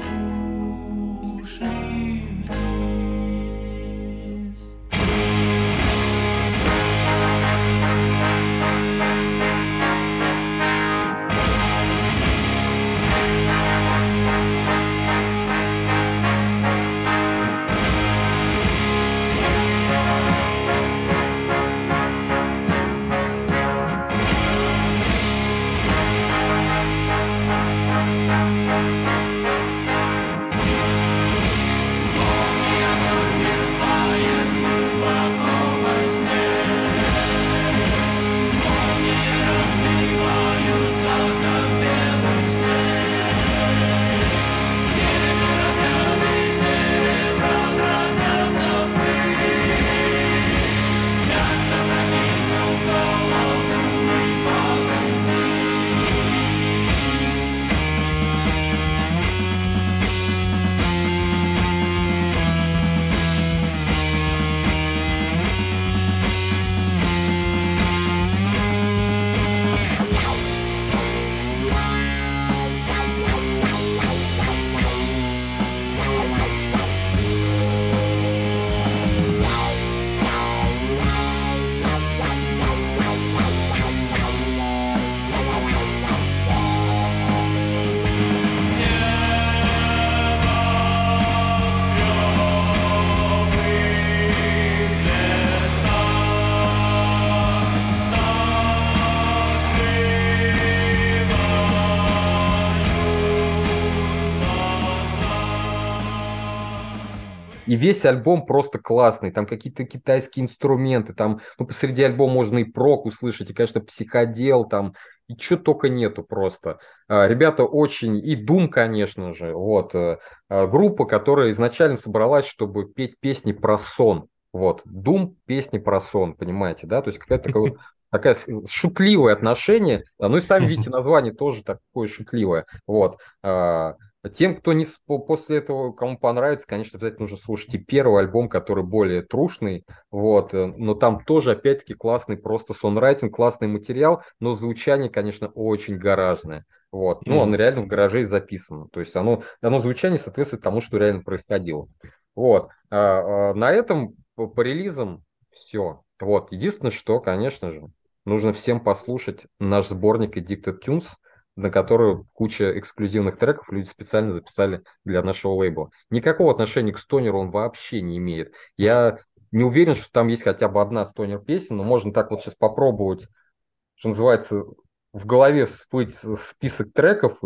И весь альбом просто классный. Там какие-то китайские инструменты, там, ну, посреди альбома можно и прок услышать, и, конечно, психодел, там, и что только нету просто. А, ребята очень, и Дум, конечно же, вот, а, группа, которая изначально собралась, чтобы петь песни про сон. Вот, Дум песни про сон, понимаете, да? То есть какая-то такая такая шутливое отношение. Ну и сами видите, название тоже такое шутливое. Вот. Тем, кто не после этого, кому понравится, конечно, обязательно нужно слушать и первый альбом, который более трушный, вот, э, но там тоже, опять-таки, классный просто сонрайтинг, классный материал, но звучание, конечно, очень гаражное, вот, ну, mm-hmm. он реально в гараже записан, то есть оно, оно звучание соответствует тому, что реально происходило, вот, а, а, на этом по, по релизам все, вот, единственное, что, конечно же, нужно всем послушать наш сборник Addicted Tunes, на которую куча эксклюзивных треков люди специально записали для нашего лейбла. Никакого отношения к стонеру он вообще не имеет. Я не уверен, что там есть хотя бы одна стонер песня, но можно так вот сейчас попробовать, что называется, в голове всплыть список треков.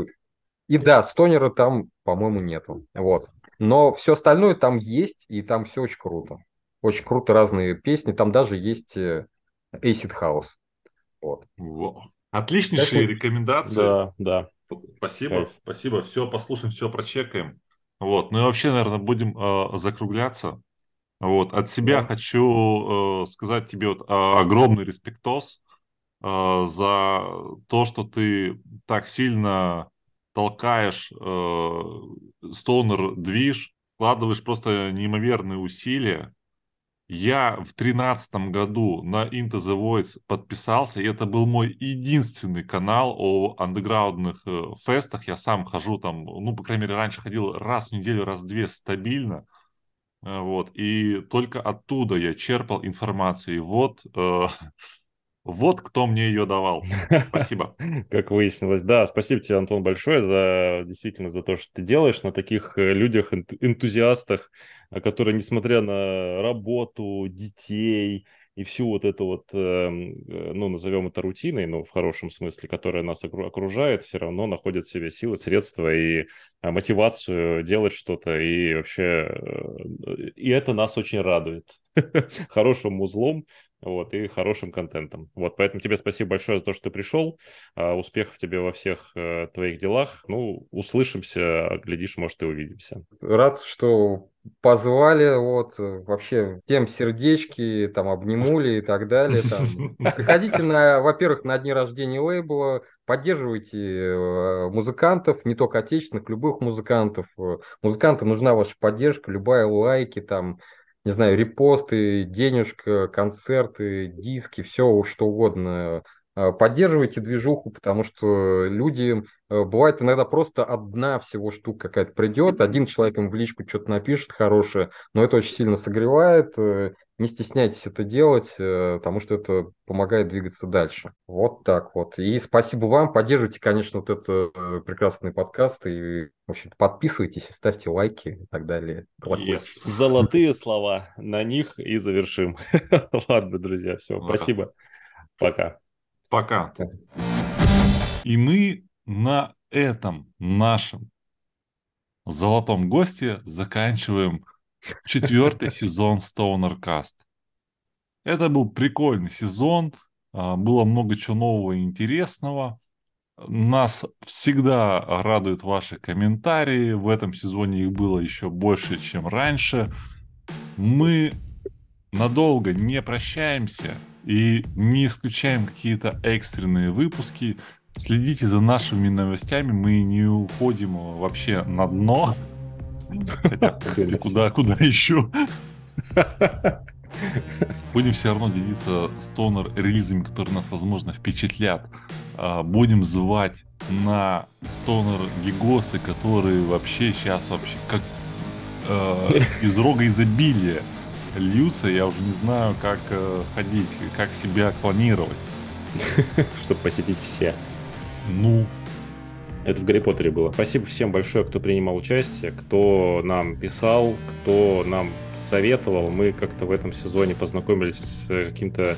И да, стонера там, по-моему, нету. Вот. Но все остальное там есть, и там все очень круто. Очень круто разные песни. Там даже есть э, Acid House. Вот. Отличнейшие Конечно. рекомендации. Да, да. Спасибо, Кайф. спасибо. Все послушаем, все прочекаем. Вот. Ну и вообще, наверное, будем э, закругляться. Вот. От себя да. хочу э, сказать тебе вот, э, огромный респектос э, за то, что ты так сильно толкаешь э, стонер движ, вкладываешь просто неимоверные усилия. Я в тринадцатом году на Into the Voice подписался, и это был мой единственный канал о андеграундных э, фестах. Я сам хожу там, ну, по крайней мере, раньше ходил раз в неделю, раз в две стабильно. Э, вот, и только оттуда я черпал информацию. И вот э, Вот кто мне ее давал. Спасибо. Как выяснилось. Да, спасибо тебе, Антон, большое за действительно за то, что ты делаешь на таких э, людях, энтузиастах, которые, несмотря на работу, детей и всю вот эту вот, эм, э, ну, назовем это рутиной, ну, в хорошем смысле, которая нас окружает, все равно находит в себе силы, средства и э, мотивацию делать что-то, и вообще, э, и это нас очень радует хорошим узлом, вот, и хорошим контентом. Вот, поэтому тебе спасибо большое за то, что ты пришел. А, успехов тебе во всех твоих делах. Ну, услышимся, глядишь, может, и увидимся. Рад, что позвали, вот, вообще всем сердечки, там, обнимули и так далее. Там. Приходите, на, во-первых, на дни рождения лейбла, поддерживайте э, музыкантов, не только отечественных, любых музыкантов. Музыкантам нужна ваша поддержка, любая лайки, там, не знаю, репосты, денежка, концерты, диски, все что угодно. Поддерживайте движуху, потому что люди, э, бывает иногда просто одна всего штука какая-то придет, один человек им в личку что-то напишет хорошее, но это очень сильно согревает. Э, не стесняйтесь это делать, э, потому что это помогает двигаться дальше. Вот так вот. И спасибо вам. Поддерживайте, конечно, вот этот э, прекрасный подкаст. И, в общем подписывайтесь и ставьте лайки и так далее. Yes. Золотые слова. На них и завершим. Ладно, друзья, все. Спасибо. Пока. Пока. И мы на этом нашем золотом госте заканчиваем четвертый сезон Stoner Cast. Это был прикольный сезон, а, было много чего нового и интересного. Нас всегда радуют ваши комментарии. В этом сезоне их было еще больше, чем раньше. Мы надолго не прощаемся и не исключаем какие-то экстренные выпуски. Следите за нашими новостями. Мы не уходим вообще на дно. Хотя, в принципе, куда, куда еще? Будем все равно делиться стонер релизами, которые нас, возможно, впечатлят. А, будем звать на стонер гигосы, которые вообще сейчас вообще как э, из рога изобилия льются. Я уже не знаю, как э, ходить, как себя клонировать. Чтобы посетить все. Ну, это в Гарри Поттере было. Спасибо всем большое, кто принимал участие, кто нам писал, кто нам советовал. Мы как-то в этом сезоне познакомились с каким-то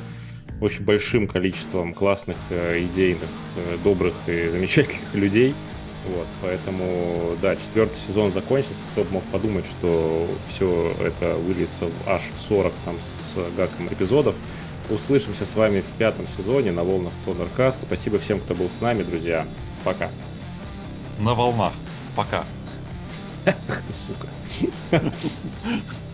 очень большим количеством классных, э, идейных, э, добрых и замечательных людей. Вот, поэтому, да, четвертый сезон закончился. Кто бы мог подумать, что все это выльется в аж 40 там с гаком эпизодов. Услышимся с вами в пятом сезоне на волнах Стонеркаст. Спасибо всем, кто был с нами, друзья. Пока на волнах. Пока. Сука.